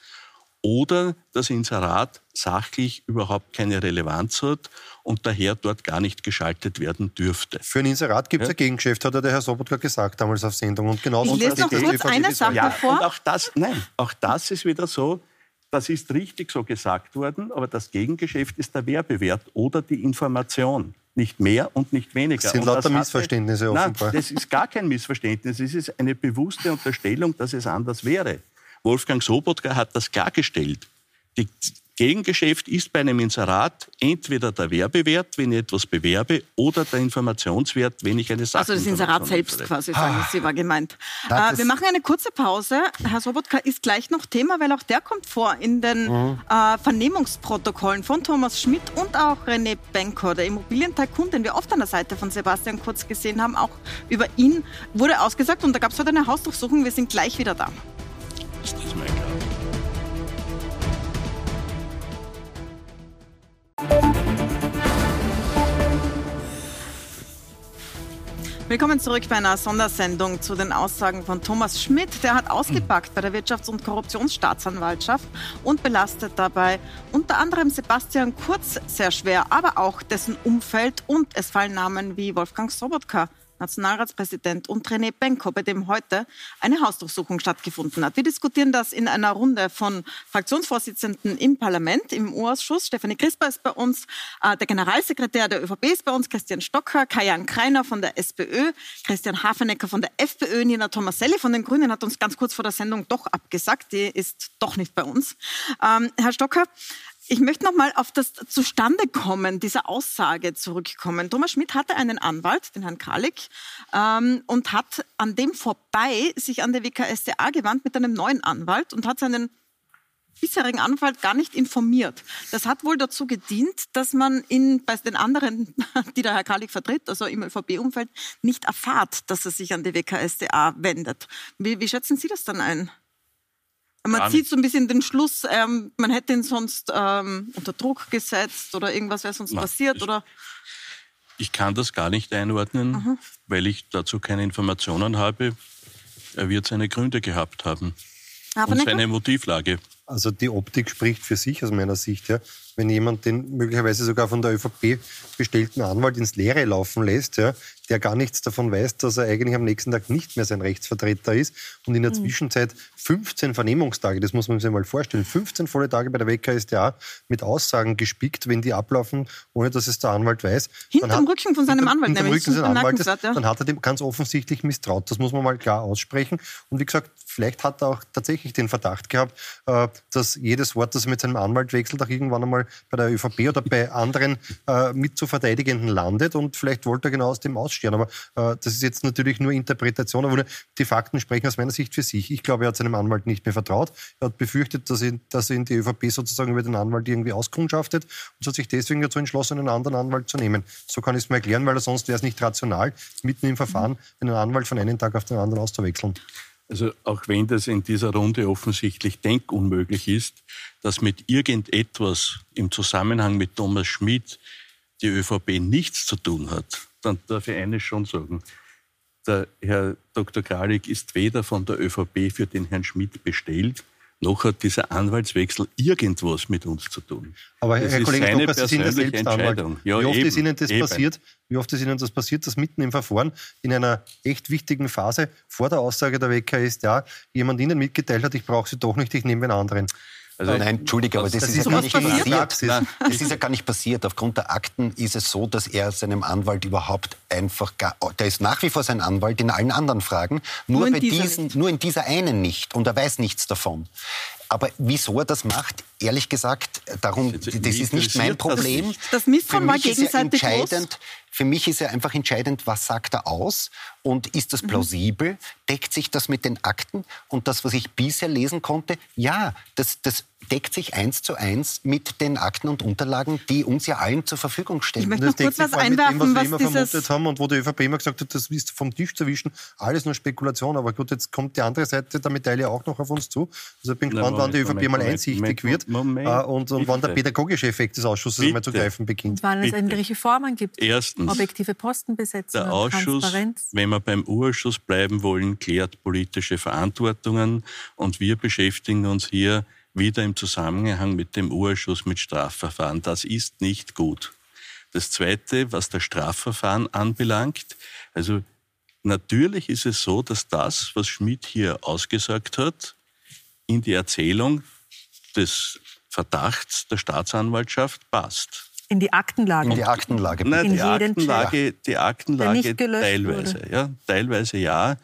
oder das Inserat sachlich überhaupt keine Relevanz hat und daher dort gar nicht geschaltet werden dürfte. Für ein Inserat gibt es ja. ein Gegengeschäft, hat ja der Herr Sobotka gesagt damals auf Sendung. Und genau ich lese noch kurz eine Sache ja, vor. Und auch das, nein, auch das ist wieder so, das ist richtig so gesagt worden, aber das Gegengeschäft ist der Werbewert oder die Information. Nicht mehr und nicht weniger. Das sind und lauter das Missverständnisse hatte, offenbar. Nein, das ist gar kein Missverständnis. Es ist eine bewusste Unterstellung, dass es anders wäre. Wolfgang Sobotka hat das klargestellt. Die, Gegengeschäft ist bei einem Inserat entweder der Werbewert, wenn ich etwas bewerbe, oder der Informationswert, wenn ich eine Sache Also das Inserat selbst quasi, sagen ah. Sie, war gemeint. Äh, wir machen eine kurze Pause. Herr Sobotka ist gleich noch Thema, weil auch der kommt vor in den mhm. äh, Vernehmungsprotokollen von Thomas Schmidt und auch René Benko, der Immobilientycoon, den wir oft an der Seite von Sebastian Kurz gesehen haben. Auch über ihn wurde ausgesagt und da gab es heute eine Hausdurchsuchung. Wir sind gleich wieder da. Ist das mein Willkommen zurück bei einer Sondersendung zu den Aussagen von Thomas Schmidt. Der hat ausgepackt bei der Wirtschafts- und Korruptionsstaatsanwaltschaft und belastet dabei unter anderem Sebastian Kurz sehr schwer, aber auch dessen Umfeld und es fallen Namen wie Wolfgang Sobotka Nationalratspräsident und René Benko, bei dem heute eine Hausdurchsuchung stattgefunden hat. Wir diskutieren das in einer Runde von Fraktionsvorsitzenden im Parlament, im U-Ausschuss. Stefanie Crisper ist bei uns, äh, der Generalsekretär der ÖVP ist bei uns, Christian Stocker, Kajan Kreiner von der SPÖ, Christian Hafenecker von der FPÖ, Nina Tomaselli von den Grünen hat uns ganz kurz vor der Sendung doch abgesagt. Die ist doch nicht bei uns. Ähm, Herr Stocker, ich möchte noch mal auf das Zustandekommen dieser Aussage zurückkommen. Thomas Schmidt hatte einen Anwalt, den Herrn Kralik, ähm, und hat an dem vorbei sich an der WKSDA gewandt mit einem neuen Anwalt und hat seinen bisherigen Anwalt gar nicht informiert. Das hat wohl dazu gedient, dass man in, bei den anderen, die der Herr Kralik vertritt, also im ÖVP-Umfeld, nicht erfahrt, dass er sich an die WKSDA wendet. Wie, wie schätzen Sie das dann ein? Man zieht so ein bisschen den Schluss, ähm, man hätte ihn sonst ähm, unter Druck gesetzt oder irgendwas wäre sonst Na, passiert, ich, oder? Ich kann das gar nicht einordnen, mhm. weil ich dazu keine Informationen habe. Er wird seine Gründe gehabt haben. Aber und seine Motivlage. Also die Optik spricht für sich aus meiner Sicht. Ja. Wenn jemand den möglicherweise sogar von der ÖVP bestellten Anwalt ins Leere laufen lässt, ja, der gar nichts davon weiß, dass er eigentlich am nächsten Tag nicht mehr sein Rechtsvertreter ist und in der mhm. Zwischenzeit 15 Vernehmungstage, das muss man sich mal vorstellen, 15 volle Tage bei der WKStA mit Aussagen gespickt, wenn die ablaufen, ohne dass es der Anwalt weiß. Hinterm Rücken von seinem Anwalt, hinter, nämlich. Rücken Anwaltes, ja. Dann hat er dem ganz offensichtlich misstraut. Das muss man mal klar aussprechen. Und wie gesagt, vielleicht hat er auch tatsächlich den Verdacht gehabt, äh, dass jedes Wort, das er mit seinem Anwalt wechselt, auch irgendwann einmal bei der ÖVP oder bei anderen äh, mit zu Verteidigenden landet. Und vielleicht wollte er genau aus dem aus Stern. Aber äh, das ist jetzt natürlich nur Interpretation, aber die Fakten sprechen aus meiner Sicht für sich. Ich glaube, er hat seinem Anwalt nicht mehr vertraut. Er hat befürchtet, dass ihn, dass ihn die ÖVP sozusagen über den Anwalt irgendwie auskundschaftet und hat sich deswegen dazu entschlossen, einen anderen Anwalt zu nehmen. So kann ich es mir erklären, weil sonst wäre es nicht rational, mitten im Verfahren einen Anwalt von einem Tag auf den anderen auszuwechseln. Also auch wenn das in dieser Runde offensichtlich denkunmöglich ist, dass mit irgendetwas im Zusammenhang mit Thomas Schmidt die ÖVP nichts zu tun hat, dann darf ich eines schon sagen. Der Herr Dr. Kralik ist weder von der ÖVP für den Herrn Schmidt bestellt, noch hat dieser Anwaltswechsel irgendwas mit uns zu tun. Aber das Herr Kollege Stocker, Sie sind ja selbst Anwalt. Ja, Wie oft eben, ist Ihnen das eben. passiert? Wie oft ist Ihnen das passiert, dass mitten im Verfahren in einer echt wichtigen Phase vor der Aussage der WK ist, ja, jemand Ihnen mitgeteilt hat, ich brauche Sie doch nicht, ich nehme einen anderen. Also Nein, Entschuldige, aber das, das ist, ja gar nicht passiert. Das ist ja gar nicht passiert. Aufgrund der Akten ist es so, dass er seinem Anwalt überhaupt einfach, gar, der ist nach wie vor sein Anwalt in allen anderen Fragen, nur, nur bei diesen, nur in dieser einen nicht. Und er weiß nichts davon. Aber wieso er das macht, ehrlich gesagt, darum, das ist nicht mein Problem. Das Misstrauen war gegenseitig entscheidend. Für mich ist ja einfach entscheidend, was sagt er aus und ist das mhm. plausibel? Mhm. Deckt sich das mit den Akten? Und das, was ich bisher lesen konnte, ja, das, das deckt sich eins zu eins mit den Akten und Unterlagen, die uns ja allen zur Verfügung stehen. Ich möchte noch kurz was einwerfen, dem, was wir immer vermutet haben und wo die ÖVP immer gesagt hat, das ist vom Tisch zu wischen, alles nur Spekulation. Aber gut, jetzt kommt die andere Seite der Medaille auch noch auf uns zu. Also ich bin gespannt, wann die ÖVP Moment, mal einsichtig Moment, wird Moment, äh, und, und wann der pädagogische Effekt des Ausschusses einmal zu greifen beginnt. Und wann es irgendwelche Formen gibt. Erstens objektive Postenbesetzung, der Ausschuss, wenn wir beim Urschuss bleiben wollen, klärt politische Verantwortungen und wir beschäftigen uns hier wieder im Zusammenhang mit dem Urschuss mit Strafverfahren. Das ist nicht gut. Das Zweite, was das Strafverfahren anbelangt, also natürlich ist es so, dass das, was Schmidt hier ausgesagt hat, in die Erzählung des Verdachts der Staatsanwaltschaft passt. In die Aktenlage. In die Aktenlage. Nein, die, Aktenlage die Aktenlage teilweise. Ja, teilweise ja.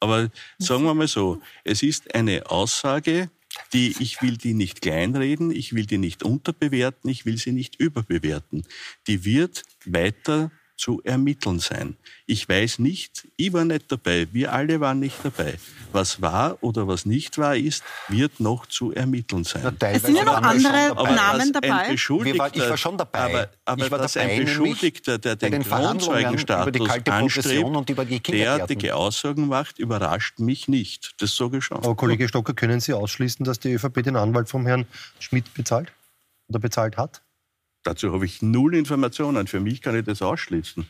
Aber sagen wir mal so, es ist eine Aussage, die, ich will die nicht kleinreden, ich will die nicht unterbewerten, ich will sie nicht überbewerten. Die wird weiter zu ermitteln sein. Ich weiß nicht, ich war nicht dabei, wir alle waren nicht dabei. Was war oder was nicht war ist, wird noch zu ermitteln sein. Na, es sind ja noch andere Namen dabei. War, ich war schon dabei. Aber, aber ich war dass dabei, ein Beschuldigter, der den, den Kronzeugenstatus anstrebt, derartige Aussagen macht, überrascht mich nicht. Das sage ich schon. Aber Kollege Stocker, können Sie ausschließen, dass die ÖVP den Anwalt vom Herrn Schmidt bezahlt oder bezahlt hat? Dazu habe ich null Informationen. Für mich kann ich das ausschließen.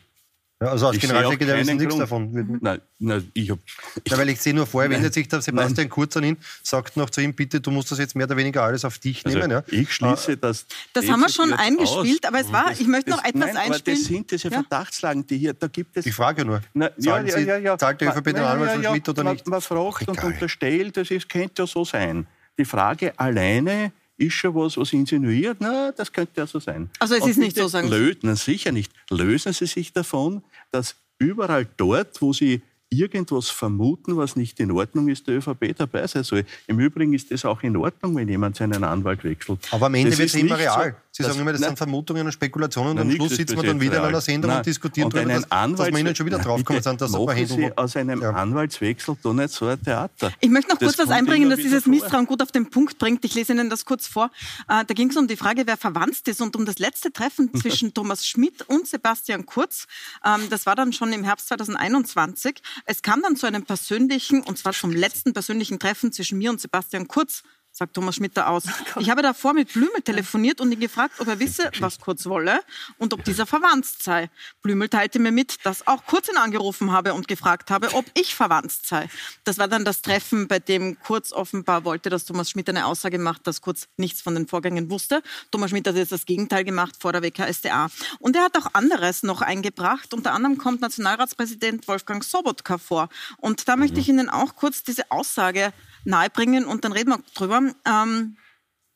Ja, also als Generalsekretär wissen nichts davon. Nein, nein, ich habe. Ja, weil ich sehe nur vorher wendet sich der Sebastian nein. Kurz an ihn, sagt noch zu ihm, bitte, du musst das jetzt mehr oder weniger alles auf dich also nehmen. Ja. Ich schließe ah. das. Das haben wir schon eingespielt, aus. aber es war, ich möchte noch das, etwas nein, einspielen. Aber das sind diese ja. Verdachtslagen, die hier, da gibt es. Ich frage nur. Na, ja, ja, ja, ja. Zahlt der ÖVP den Anwalt von Schmidt oder nicht? Man, man fragt und unterstellt, das ist, könnte ja so sein. Die Frage alleine ist schon was, was insinuiert, na, das könnte ja so sein. Also es ist nicht so, sagen Sie? Na, sicher nicht. Lösen Sie sich davon, dass überall dort, wo Sie irgendwas vermuten, was nicht in Ordnung ist, der ÖVP dabei sein soll. Im Übrigen ist es auch in Ordnung, wenn jemand seinen Anwalt wechselt. Aber am Ende wird es immer real. Sie sagen immer, das nein, sind Vermutungen und Spekulationen und am Schluss sitzt man dann wieder real. in einer Sendung nein. und diskutiert und darüber, dass, dass wir Ihnen schon wieder draufkommen sind, dass machen Sie aus einem ja. Anwaltswechsel doch nicht so ein Theater. Ich möchte noch das kurz was einbringen, dass dieses Misstrauen gut auf den Punkt bringt. Ich lese Ihnen das kurz vor. Äh, da ging es um die Frage, wer verwandt ist und um das letzte Treffen zwischen Thomas Schmidt und Sebastian Kurz. Ähm, das war dann schon im Herbst 2021. Es kam dann zu einem persönlichen, und zwar zum letzten persönlichen Treffen zwischen mir und Sebastian Kurz sagt Thomas Schmitter aus. Ich habe davor mit Blümel telefoniert und ihn gefragt, ob er wisse, was Kurz wolle und ob dieser verwandt sei. Blümel teilte mir mit, dass auch Kurz ihn angerufen habe und gefragt habe, ob ich verwandt sei. Das war dann das Treffen, bei dem Kurz offenbar wollte, dass Thomas Schmidt eine Aussage macht, dass Kurz nichts von den Vorgängen wusste. Thomas Schmidt hat jetzt das Gegenteil gemacht vor der WKSDA. Und er hat auch anderes noch eingebracht. Unter anderem kommt Nationalratspräsident Wolfgang Sobotka vor. Und da möchte ich Ihnen auch kurz diese Aussage nahebringen und dann reden wir drüber. Ähm,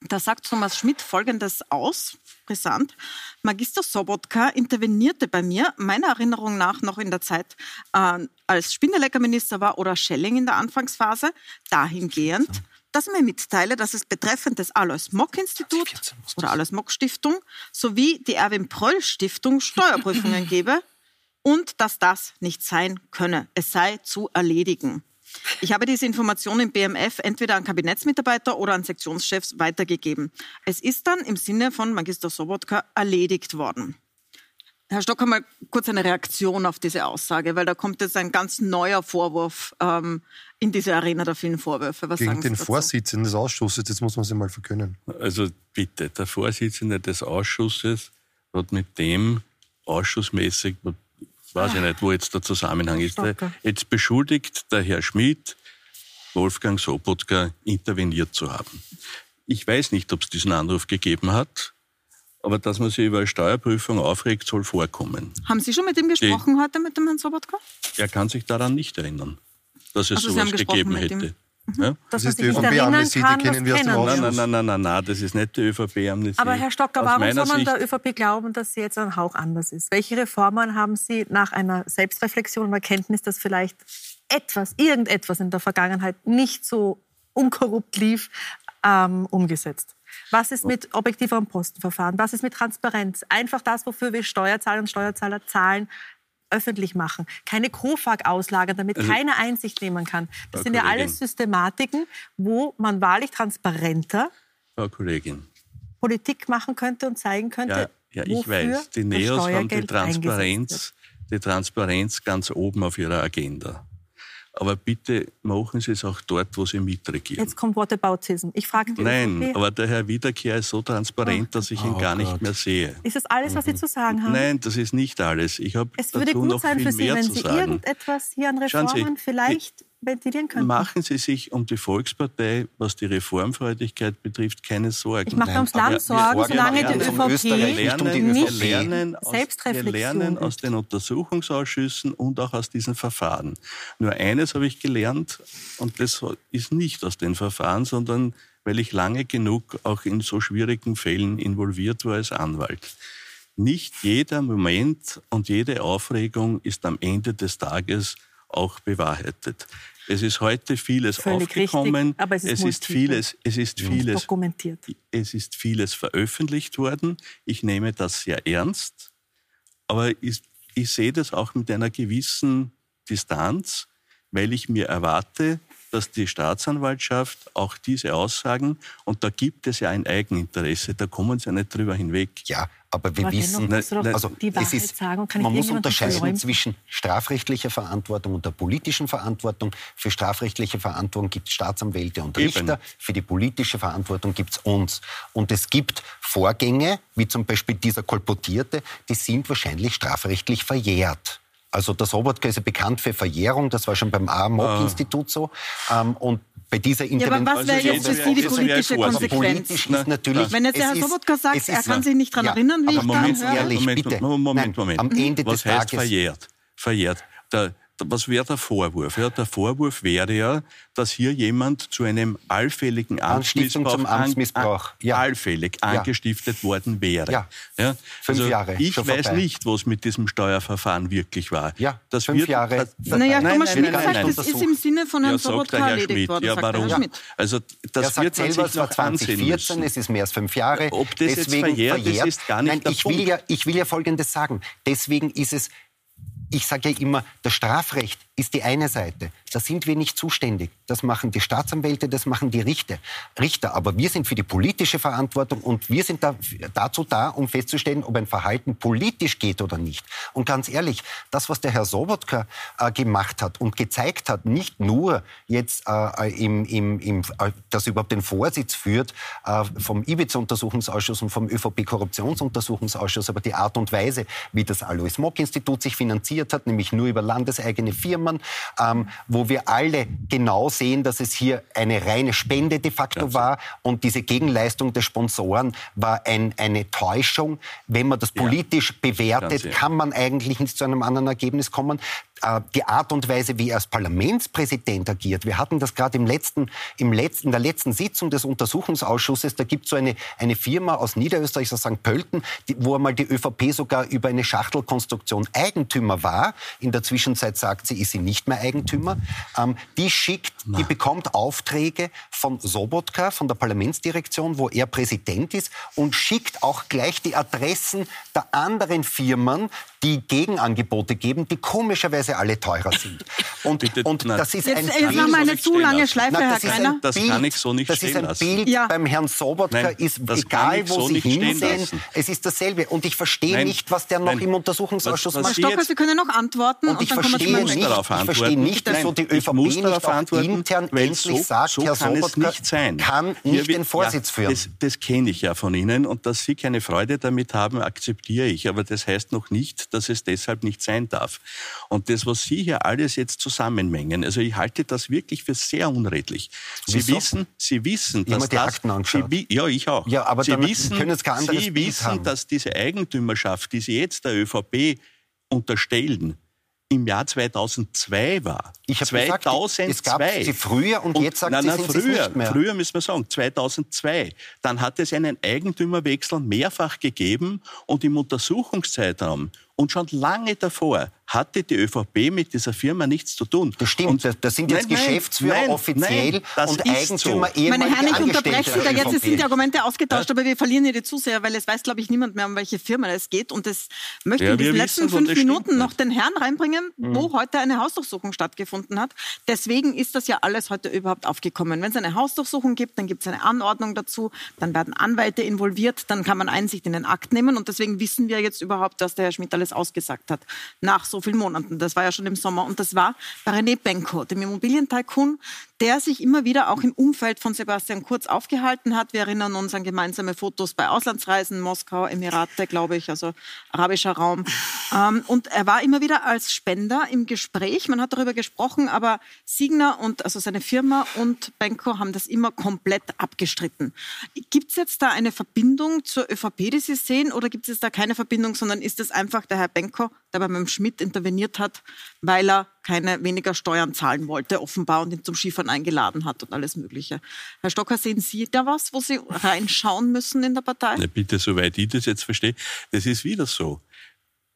da sagt Thomas Schmidt Folgendes aus, brisant. Magister Sobotka intervenierte bei mir, meiner Erinnerung nach noch in der Zeit, äh, als Spindeleckerminister war oder Schelling in der Anfangsphase, dahingehend, dass er mir mitteile, dass es betreffend des Alois Mock Institut oder Alois Mock Stiftung sowie die Erwin Pröll Stiftung Steuerprüfungen gebe, und dass das nicht sein könne. Es sei zu erledigen. Ich habe diese Information im BMF entweder an Kabinettsmitarbeiter oder an Sektionschefs weitergegeben. Es ist dann im Sinne von Magister Sobotka erledigt worden. Herr Stocker, mal kurz eine Reaktion auf diese Aussage, weil da kommt jetzt ein ganz neuer Vorwurf ähm, in diese Arena der vielen Vorwürfe. Was Gegen den Vorsitzenden des Ausschusses, jetzt muss man sich mal verkönnen. Also bitte, der Vorsitzende des Ausschusses hat mit dem ausschussmäßig, weiß ich nicht, wo jetzt der Zusammenhang ist, jetzt beschuldigt der Herr Schmidt, Wolfgang Sobotka interveniert zu haben. Ich weiß nicht, ob es diesen Anruf gegeben hat. Aber dass man sich über eine Steuerprüfung aufregt, soll vorkommen. Haben Sie schon mit ihm gesprochen Die, heute, mit dem Herrn Sobotka? Er kann sich daran nicht erinnern, dass es also sowas gegeben hätte. Mhm. Ja? Das, das ist die ÖVP-Amnestie, die kennen wir aus dem Ausschuss. Nein, nein, nein, nein, nein, das ist nicht die ÖVP-Amnestie. Aber Herr Stocker, warum soll man der ÖVP glauben, dass sie jetzt ein Hauch anders ist? Welche Reformen haben Sie nach einer Selbstreflexion und Erkenntnis, dass vielleicht etwas, irgendetwas in der Vergangenheit nicht so unkorrupt lief, ähm, umgesetzt? Was ist mit objektiverem Postenverfahren? Was ist mit Transparenz? Einfach das, wofür wir Steuerzahler und Steuerzahler zahlen, öffentlich machen. Keine KOFAG auslagern, damit also, keiner Einsicht nehmen kann. Das Frau sind Kollegin. ja alles Systematiken, wo man wahrlich transparenter Frau Kollegin. Politik machen könnte und zeigen könnte, ja, ja ich weiß, die Neos haben die Transparenz, die Transparenz ganz oben auf ihrer Agenda. Aber bitte machen Sie es auch dort, wo Sie mitregieren. Jetzt kommt Whataboutism. Ich frage dich. Nein, ÖVP. aber der Herr Wiederkehr ist so transparent, oh. dass ich ihn oh gar nicht mehr sehe. Ist das alles, was Sie zu sagen haben? Nein, das ist nicht alles. Ich habe es würde gut sein für Sie, wenn Sie irgendetwas hier an Reformen Sie, vielleicht ventilieren könnten. Machen Sie sich um die Volkspartei, was die Reformfreudigkeit betrifft, keine Sorgen. Ich mache ums Land Sorgen, solange die ÖVP lernen, nicht wir lernen, aus, wir lernen aus den Untersuchungsausschüssen und auch aus diesen Verfahren. Nur eines habe ich gelernt, und das ist nicht aus den Verfahren, sondern weil ich lange genug auch in so schwierigen Fällen involviert war als Anwalt. Nicht jeder Moment und jede Aufregung ist am Ende des Tages auch bewahrheitet. Es ist heute vieles Völlig aufgekommen. Richtig, aber es ist, es ist vieles, es ist vieles dokumentiert. Es ist vieles veröffentlicht worden. Ich nehme das sehr ernst. Aber ich, ich sehe das auch mit einer gewissen Distanz, weil ich mir erwarte, dass die Staatsanwaltschaft auch diese Aussagen, und da gibt es ja ein Eigeninteresse, da kommen sie ja nicht drüber hinweg. Ja, aber wir aber wissen, ne, also die Wahrheit ist, sagen, man muss unterscheiden zwischen strafrechtlicher Verantwortung und der politischen Verantwortung. Für strafrechtliche Verantwortung gibt es Staatsanwälte und Richter, Eben. für die politische Verantwortung gibt es uns. Und es gibt Vorgänge, wie zum Beispiel dieser Kolportierte, die sind wahrscheinlich strafrechtlich verjährt. Also das Robotka ist ja bekannt für Verjährung, das war schon beim AMOG-Institut so. Ähm, und bei dieser Intervention... Ja, aber was wäre jetzt für Sie die politische Konsequenz? Politisch ist natürlich, Wenn jetzt der Herr Sobotka sagt, er kann sich nicht daran ja, erinnern, wie ich Moment, da ehrlich, Moment, bitte. Moment, Moment. Nein, am Ende was des heißt Tages verjährt? Verjährt. Der, was wäre der Vorwurf? Ja, der Vorwurf wäre ja, dass hier jemand zu einem allfälligen Amtsmissbrauch, zum Amtsmissbrauch. An, ja. allfällig ja. angestiftet worden wäre. Ja. ja. Fünf also Jahre. Ich weiß vorbei. nicht, was mit diesem Steuerverfahren wirklich war. Ja, das fünf wird, Jahre. naja, Thomas Schmidt sagt, das ist im Sinne von Herrn ja, Sobotka erledigt Schmidt. worden. Ja, warum? Ja. Also das wird es war 2014, es ist mehr als fünf Jahre. Ob das Deswegen jetzt verjährt, verjährt. das ist gar nicht Nein, ich Punkt. Will ja, ich will ja Folgendes sagen. Deswegen ist es ich sage ja immer, das Strafrecht ist die eine Seite. Da sind wir nicht zuständig. Das machen die Staatsanwälte, das machen die Richter. Richter. Aber wir sind für die politische Verantwortung und wir sind da, dazu da, um festzustellen, ob ein Verhalten politisch geht oder nicht. Und ganz ehrlich, das, was der Herr Sobotka äh, gemacht hat und gezeigt hat, nicht nur jetzt, äh, im, im, im, äh, dass überhaupt den Vorsitz führt äh, vom Ibiza-Untersuchungsausschuss und vom ÖVP-Korruptionsuntersuchungsausschuss, aber die Art und Weise, wie das Alois Mock-Institut sich finanziert hat, nämlich nur über landeseigene Firmen, ähm, wo wir alle genau sehen, dass es hier eine reine Spende de facto Ganz war und diese Gegenleistung der Sponsoren war ein, eine Täuschung. Wenn man das politisch ja. bewertet, kann man eigentlich nicht zu einem anderen Ergebnis kommen. Äh, die Art und Weise, wie er als Parlamentspräsident agiert. Wir hatten das gerade im letzten, im letzten, in der letzten Sitzung des Untersuchungsausschusses. Da gibt es so eine, eine Firma aus Niederösterreich, aus St. Pölten, die, wo einmal die ÖVP sogar über eine Schachtelkonstruktion Eigentümer war. In der Zwischenzeit sagt sie, ist sie nicht mehr Eigentümer. Ähm, die schickt, Na. die bekommt Aufträge von Sobotka, von der Parlamentsdirektion, wo er Präsident ist, und schickt auch gleich die Adressen der anderen Firmen, die Gegenangebote geben, die komischerweise alle teurer sind. Und, Bitte, und nein. das ist Jetzt, ein jetzt ich haben wir eine zu lange. Schleife, Nein, Herr das ist Greiner. ein Das Bild, kann ich so nicht Das ist ein. Bild Ja. beim Herrn Sobotka, Nein, ist egal, ich wo so Sie hinsehen, lassen. es ist dasselbe. Und ich verstehe Nein, nicht, was der noch nein. im Untersuchungsausschuss Was- was macht. Sie Stocker, Sie können noch antworten Und ich wir zu verstehe nicht, darauf ich verstehe antworten. nicht, wieso die ich ÖVP muss nicht darauf auch antworten, intern endlich so, sagt, so Herr Sobotka nicht sein. kann nicht den Vorsitz führen. Das, das kenne ich ja von Ihnen und dass Sie keine Freude damit haben, akzeptiere ich. Aber das heißt noch nicht, dass es deshalb nicht sein darf. Und das, was Sie hier alles jetzt zusammenmengen, also ich halte das wirklich für sehr unredlich. Sie Wieso? wissen, Sie wissen, Ich dass mir die das, Akten angeschaut. Sie, ja, ich auch. Ja, aber Sie wissen, können Sie kein anderes Sie wissen, dass diese Eigentümerschaft, die Sie jetzt der ÖVP unterstellen, im Jahr 2002 war. Ich habe gesagt, 2002. es gab sie früher und jetzt sagt nein, sie, nein, sind früher, sie es nicht mehr. Früher müssen wir sagen, 2002. Dann hat es einen Eigentümerwechsel mehrfach gegeben und im Untersuchungszeitraum und schon lange davor hatte die ÖVP mit dieser Firma nichts zu tun. Das stimmt, Und das, das sind jetzt Nein, Geschäftsführer nein, offiziell nein, das und Eigentümer so. Meine Herren, ich unterbreche Sie da jetzt. Es sind die. Argumente ausgetauscht, aber wir verlieren hier die Zuseher, weil es weiß, glaube ich, niemand mehr, um welche Firma es geht. Und das möchte Ja, in wir letzten wissen, fünf Minuten noch den Herrn reinbringen, Mhm. wo heute eine Hausdurchsuchung stattgefunden hat. Deswegen ist das ja alles heute überhaupt aufgekommen. Wenn es eine Hausdurchsuchung gibt, dann gibt es eine Anordnung dazu, dann werden Anwälte involviert, dann kann man Einsicht in den Akt nehmen. Und deswegen wissen wir jetzt überhaupt, was der Herr Schmidt alles ausgesagt hat. Nach so vielen Monaten. Das war ja schon im Sommer. Und das war bei René Benko, dem Immobilientycoon, der sich immer wieder auch im Umfeld von Sebastian Kurz aufgehalten hat. Wir erinnern uns an gemeinsame Fotos bei Auslandsreisen, Moskau, Emirate, glaube ich, also arabischer Raum. Ähm, und er war immer wieder als Spender im Gespräch. Man hat darüber gesprochen, aber Signer und also seine Firma und Benko haben das immer komplett abgestritten. Gibt es jetzt da eine Verbindung zur ÖVP, die Sie sehen, oder gibt es da keine Verbindung, sondern ist es einfach der Herr Benko, der bei meinem Schmidt interveniert hat, weil er keine weniger Steuern zahlen wollte, offenbar, und ihn zum Skifahren eingeladen hat und alles Mögliche. Herr Stocker, sehen Sie da was, wo Sie reinschauen müssen in der Partei? Na bitte, soweit ich das jetzt verstehe, das ist wieder so.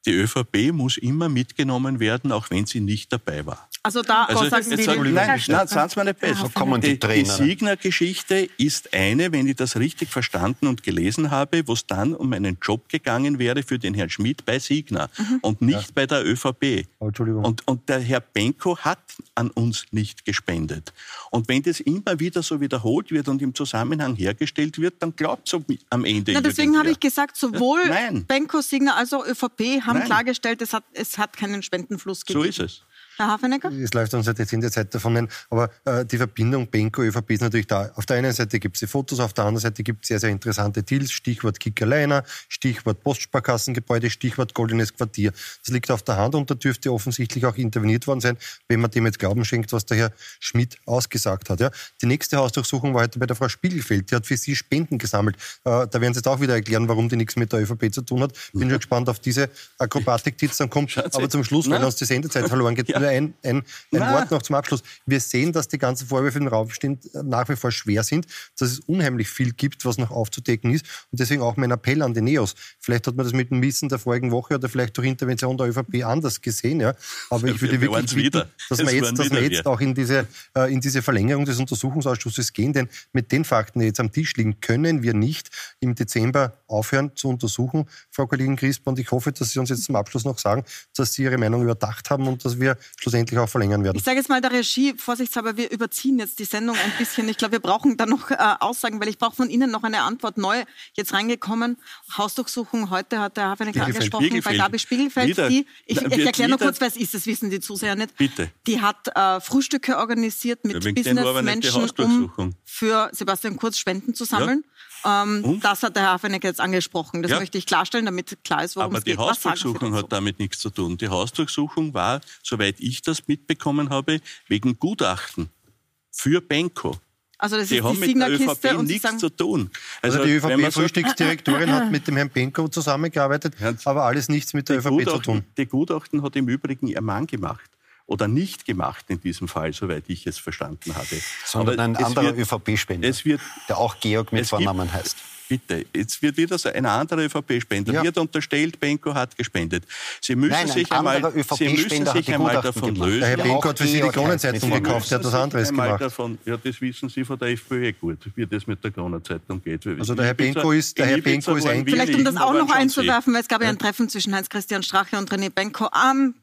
Die ÖVP muss immer mitgenommen werden, auch wenn sie nicht dabei war. Also da Also, sagen jetzt sagen, Herr nein, nein, sagen Sie mir nicht besser. So kommen die die, die. Signer-Geschichte ist eine, wenn ich das richtig verstanden und gelesen habe, wo es dann um einen Job gegangen wäre für den Herrn Schmidt bei Signer Mhm. und nicht bei der ÖVP. Oh, Entschuldigung. Und, und der Herr Benko hat an uns nicht gespendet. Und wenn das immer wieder so wiederholt wird und im Zusammenhang hergestellt wird, dann glaubt es am Ende Na, deswegen habe ich gesagt, sowohl Ja, nein. Benko, Signer als auch ÖVP haben Nein. klargestellt, es hat, es hat keinen Spendenfluss So gegeben. ist es. Herr Hafenecker? Es läuft uns jetzt in der Zeit davon ein, aber äh, die Verbindung Benko, ÖVP ist natürlich da. Auf der einen Seite gibt es die Fotos, auf der anderen Seite gibt es sehr, sehr interessante Deals, Stichwort Kickerleiner, Stichwort Postsparkassengebäude, Stichwort Goldenes Quartier. Das liegt auf der Hand und da dürfte offensichtlich auch interveniert worden sein, wenn man dem jetzt Glauben schenkt, was der Herr Schmidt ausgesagt hat. Ja. Die nächste Hausdurchsuchung war heute bei der Frau Spiegelfeld, die hat für sie Spenden gesammelt. Äh, da werden Sie jetzt auch wieder erklären, warum die nichts mit der ÖVP zu tun hat. Bin schon gespannt auf diese Akrobatik, die jetzt dann kommt. Sie. Aber zum Schluss, weil Na? uns die Sendezeit verloren geht, Ja. Nur ein, ein, ein. Wort noch zum Abschluss. Wir sehen, dass die ganzen Vorwürfe im Raum stehen, nach wie vor schwer sind, dass es unheimlich viel gibt, was noch aufzudecken ist. Und deswegen auch mein Appell an die Neos. Vielleicht hat man das mit dem Wissen der vorigen Woche oder vielleicht durch Intervention der ÖVP anders gesehen. Ja. Aber ich würde Wir wirklich bitten, dass wir jetzt, dass wir wieder jetzt auch in diese, äh, in diese Verlängerung des Untersuchungsausschusses gehen. Denn mit den Fakten, die jetzt am Tisch liegen, können wir nicht im Dezember aufhören zu untersuchen. Frau Kollegin Crisp, und ich hoffe, dass Sie uns jetzt zum Abschluss noch sagen, dass Sie Ihre Meinung überdacht haben und dass wir schlussendlich auch verlängern werden. Ich sage jetzt mal der Regie, vorsichtshalber, wir überziehen jetzt die Sendung ein bisschen. Ich glaube, wir brauchen da noch äh, Aussagen, weil ich brauche von Ihnen noch eine Antwort. Neu jetzt reingekommen. Hausdurchsuchung heute hat der Spiegelfeld. angesprochen bei Spiegelfeld. Gabi Spiegelfeld. Wieder. Die, ich, ich wird erkläre nur kurz, was ist, das wissen die Zuseher nicht. Bitte. Die hat äh, Frühstücke organisiert mit Ja, Businessmenschen, um Hausdurchsuchung. für Sebastian Kurz Spenden zu sammeln. Ähm, Und? das hat der Herr Hafenecker jetzt angesprochen. Das Ja. möchte ich klarstellen, damit klar ist, worum Aber es die geht. Sagen Sie Hausdurchsuchung hat damit nichts zu tun. Die Hausdurchsuchung war, soweit ich das mitbekommen habe, wegen Gutachten für Benko. Also das Die ist haben die mit der ÖVP und nichts sagen, zu tun. Also, die wenn man so- ÖVP-Frühstücksdirektorin hat mit dem Herrn Benko zusammengearbeitet, aber alles nichts mit der die ÖVP zu tun. die Gutachten hat im Übrigen ihr Mann gemacht. Oder nicht gemacht in diesem Fall, soweit ich es verstanden habe. Sondern Aber ein anderer ÖVP-Spender, der auch Georg mit Es gibt- Vornamen heißt. Bitte, jetzt wird wieder so ein anderer ÖVP-Spender ja. wird unterstellt, Benko hat gespendet. Sie müssen Nein, sich einmal, Sie müssen sich einmal davon lösen. Der Herr Benko hat für Sie die Kronenzeitung gekauft, der hat was anderes gemacht. Davon, ja, das wissen Sie von der FPÖ gut, wie das mit der Kronenzeitung geht. Also der Herr Benko ist, der Herr Benko ist ein Vielleicht um das auch noch einzuwerfen, weil es gab ja ein Treffen zwischen Heinz-Christian Strache und René Benko am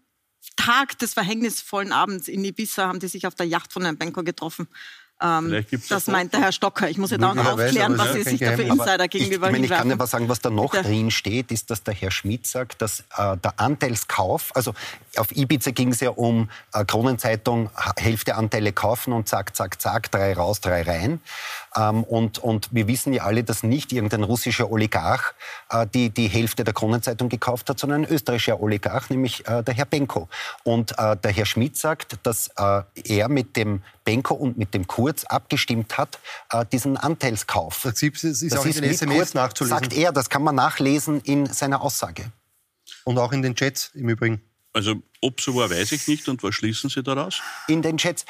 Tag des verhängnisvollen Abends in Ibiza haben die sich auf der Yacht von Herrn Benko getroffen. Ähm, das meint der Herr Stocker. Ich muss ja da noch aufklären, was Sie sich da für Insider gegenüber ich, ich, meine, ich kann ja was sagen, was da noch Bitte. drin steht, ist, dass der Herr Schmidt sagt, dass äh, der Anteilskauf, also auf Ibiza ging es ja um äh, Kronenzeitung, Hälfte Anteile kaufen und zack, zack, zack, drei raus, drei rein. Ähm, und, und wir wissen ja alle, dass nicht irgendein russischer Oligarch äh, die, die Hälfte der Kronenzeitung gekauft hat, sondern ein österreichischer Oligarch, nämlich äh, der Herr Benko. Und äh, der Herr Schmidt sagt, dass äh, er mit dem Benko und mit dem Kurz abgestimmt hat, äh, diesen Anteilskauf. Das ist, ist das auch ist in den SMS Kurz, nachzulesen. Sagt er, das kann man nachlesen in seiner Aussage. Und auch in den Chats im Übrigen. Also ob so war, weiß ich nicht. Und was schließen Sie daraus? In den Chats.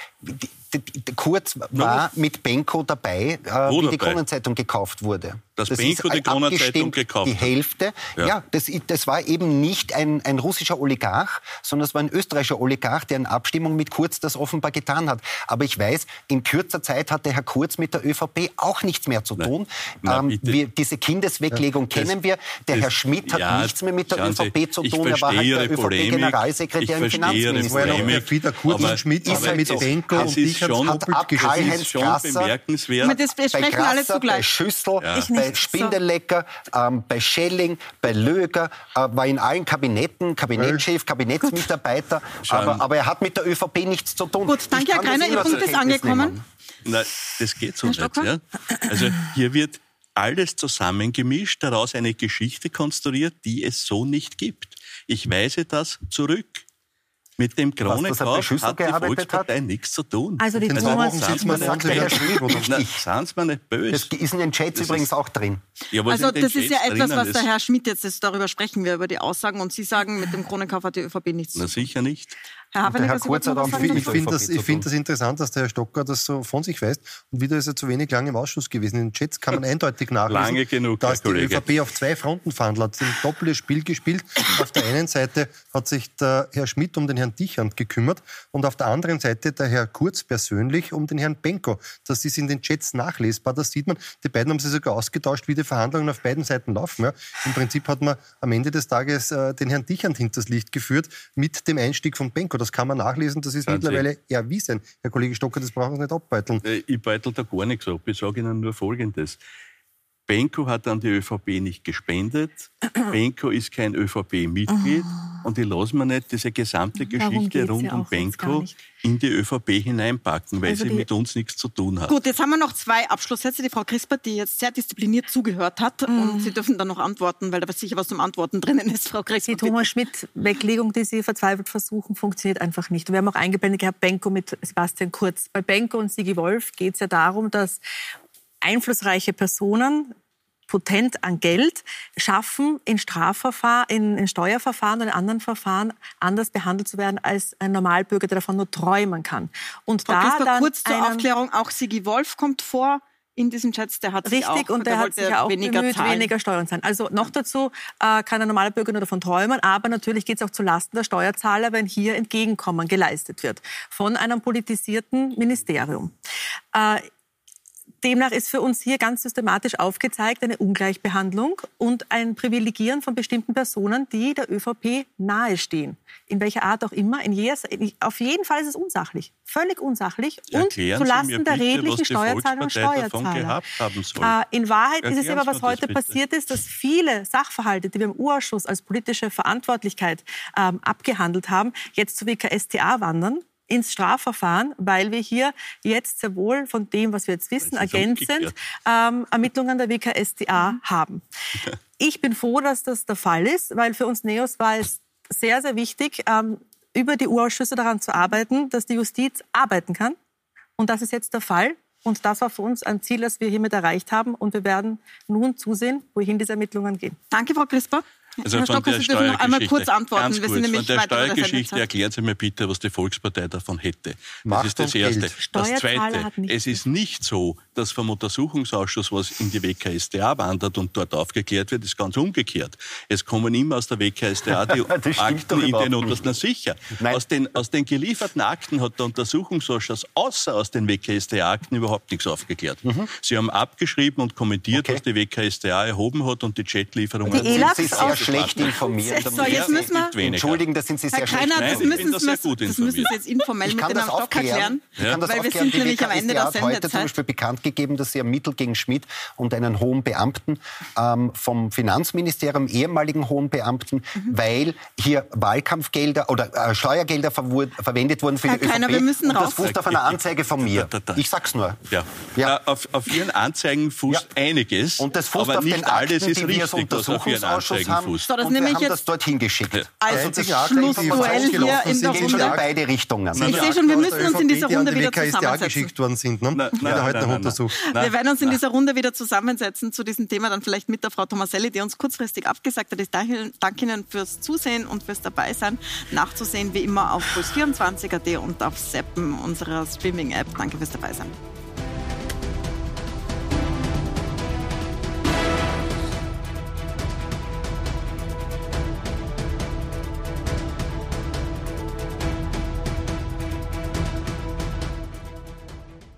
Kurz war mit Benko dabei, äh, wie die Kronenzeitung gekauft wurde. Dass das Benko die Kronenzeitung gekauft hat? Die Hälfte. Ja, ja das, das, war eben nicht ein, ein, russischer Oligarch, sondern es war ein österreichischer Oligarch, der in Abstimmung mit Kurz das offenbar getan hat. Aber ich weiß, in kürzer Zeit hat der Herr Kurz mit der ÖVP auch nichts mehr zu tun. Nein. Ähm, wir, diese Kindesweglegung ja, kennen wir. Der das, Herr Schmidt hat ja, nichts mehr mit der ÖVP Sie, zu tun. Er war halt der ÖVP-Generalsekretär im Finanzministerium. Ja Wieder Kurz und Schmidt ist mit Benko und dich schon, hat Karl-Heinz Grasser, bemerkenswert. Das besprechen bei Grasser, alle zugleich. Bei Schüssel, ja. bei Spindelecker, ähm, bei Schelling, bei Löger, äh, war in allen Kabinetten, Kabinettschef, Kabinettsmitarbeiter, aber, aber, er hat mit der ÖVP nichts zu tun. Gut, danke, Herr Greiner, Ihr Punkt ist angekommen. Nein, das geht so nicht. Ja? Also hier wird alles zusammengemischt, daraus eine Geschichte konstruiert, die es so nicht gibt. Ich weise das zurück. Mit dem Kronekauf hat die Volkspartei hat? nichts zu tun. Also die Thomas sagt man sagt der Herr Schmidt. Seien Sie mir nicht böse. Das ist in den Chats das übrigens auch drin. Ja, also das ist ja etwas, was der Herr Schmidt jetzt ist. Darüber sprechen wir, über die Aussagen. Und Sie sagen, mit dem Kronenkauf hat die ÖVP nichts zu tun. Na sicher nicht. Herr Habeneck, Herr Kurz hat auch, ich finde das, find das interessant, dass der Herr Stocker das so von sich weist. Und wieder ist er zu wenig lang im Ausschuss gewesen. In den Chats kann man eindeutig nachlesen, Lange genug, dass die ÖVP auf zwei Fronten verhandelt hat. Ein doppeltes Spiel gespielt. Auf der einen Seite hat sich der Herr Schmidt um den Herrn Dichand gekümmert und auf der anderen Seite der Herr Kurz persönlich um den Herrn Benko. Das ist in den Chats nachlesbar. Das sieht man. Die beiden haben sich sogar ausgetauscht, wie die Verhandlungen auf beiden Seiten laufen. Ja. Im Prinzip hat man am Ende des Tages äh, den Herrn Dichand hinters Licht geführt mit dem Einstieg von Benko. Das kann man nachlesen das ist mittlerweile erwiesen. Herr Kollege Stocker, das brauchen Sie nicht abbeiteln. Äh, ich beitel da gar nichts ab. Ich sage Ihnen nur Folgendes. Benko hat an die ÖVP nicht gespendet. Benko ist kein ÖVP-Mitglied. Oh. Und ich lasse mir nicht diese gesamte Geschichte rund um Benko in die ÖVP hineinpacken, weil also sie mit uns nichts zu tun hat. Gut, jetzt haben wir noch zwei Abschlusssätze. Die Frau Crisper, die jetzt sehr diszipliniert zugehört hat. Mm. Und Sie dürfen dann noch antworten, weil da sicher was zum Antworten drinnen ist, Frau Crisper. Die Thomas Schmidt-Weglegung, die Sie verzweifelt versuchen, funktioniert einfach nicht. wir haben auch eingeblendet gehabt, Benko mit Sebastian Kurz. Bei Benko und Sigi Wolf geht es ja darum, dass einflussreiche Personen potent an Geld schaffen, in Strafverfahren, in, in Steuerverfahren oder anderen Verfahren anders behandelt zu werden als ein Normalbürger, der davon nur träumen kann. Und Frau da Christoph, dann kurz zur Aufklärung, auch Sigi Wolf kommt vor in diesem Chat, der hat Richtig, sich auch, und der, der hat sich auch weniger, bemüht, weniger Steuern zahlen. Also noch dazu äh, kann ein normaler Bürger nur davon träumen, aber natürlich geht es auch zulasten der Steuerzahler, wenn hier Entgegenkommen geleistet wird von einem politisierten Ministerium. Äh, Demnach ist für uns hier ganz systematisch aufgezeigt eine Ungleichbehandlung und ein Privilegieren von bestimmten Personen, die der ÖVP nahestehen. In welcher Art auch immer. In jeder, auf jeden Fall ist es unsachlich. Völlig unsachlich. Erklären und zulasten der redlichen Steuerzahler und Steuerzahler. Äh, in Wahrheit Erklären ist es aber, was heute passiert ist, dass viele Sachverhalte, die wir im Urausschuss als politische Verantwortlichkeit ähm, abgehandelt haben, jetzt zu WKSTA wandern ins Strafverfahren, weil wir hier jetzt sehr wohl von dem, was wir jetzt wissen, ergänzend ähm, Ermittlungen der WKStA mhm. haben. Ich bin froh, dass das der Fall ist, weil für uns Neos war es sehr, sehr wichtig, ähm, über die Urausschüsse daran zu arbeiten, dass die Justiz arbeiten kann. Und das ist jetzt der Fall. Und das war für uns ein Ziel, das wir hiermit erreicht haben. Und wir werden nun zusehen, wohin diese Ermittlungen gehen. Danke, Frau Crisper. Also Herr von Stocker, der Sie dürfen noch einmal Steuergeschichte- kurz antworten. Ganz Wir sind nämlich von der Steuergeschichte erklären Sie mir bitte, was die Volkspartei davon hätte. Das Macht ist das Erste. Das Zweite, es ist nicht so, dass vom Untersuchungsausschuss was in die WKStA wandert und dort aufgeklärt wird, ist ganz umgekehrt. Es kommen immer aus der WKStA die Das Akten in den. Untersuchungen. Na sicher. Nein. Aus den, aus den gelieferten Akten hat der Untersuchungsausschuss außer aus den WKStA-Akten überhaupt nichts aufgeklärt. Sie haben abgeschrieben und kommentiert, Okay. was die WKStA erhoben hat und die Chatlieferungen. Die ELAX schlecht informiert. So, jetzt müssen wir-. Entschuldigen, das sind Sie sehr Herr schlecht Kreiner, Nein, das müssen, das gut müssen Sie jetzt informell Ich mit kann dem das Stock aufklären. erklären, Ich kann das weil wir sind Die nämlich am Ende der hat heute zum Sendezeit. Beispiel bekannt gegeben, dass sie ermittelt gegen Schmidt und einen hohen Beamten ähm, vom Finanzministerium, ehemaligen hohen Beamten, Mhm. weil hier Wahlkampfgelder oder äh, Steuergelder verwur- verwendet wurden für Herr die Kreiner, ÖVP. wir müssen und raus. das fußt auf einer Anzeige von mir. Ich sag's nur. Ja. Ja. Äh, Auf, auf Ihren Anzeigen fußt Ja. einiges, Und das fußt aber auf nicht den alles Akten, ist die wir als richtig, auf Ihren Untersuchungsausschuss Anzeigen haben. Fußt. So, das und nehme wir ich haben jetzt das dorthin geschickt. Ja. als einzige Akte, die Schlussduell hier in der gegen schon in Runde. beide Richtungen. Ich sehe schon, wir müssen uns in dieser Runde wieder zusammensetzen. geschickt worden sind, ne? Nein, heute noch untersucht. Wir werden uns in dieser Runde wieder zusammensetzen zu diesem Thema, dann vielleicht mit der Frau Tomaselli, die uns kurzfristig abgesagt hat. Ich danke danke Ihnen fürs Zusehen und fürs Dabeisein. Nachzusehen wie immer auf puls24.at und auf Seppen unserer Streaming-App. Danke fürs Dabeisein.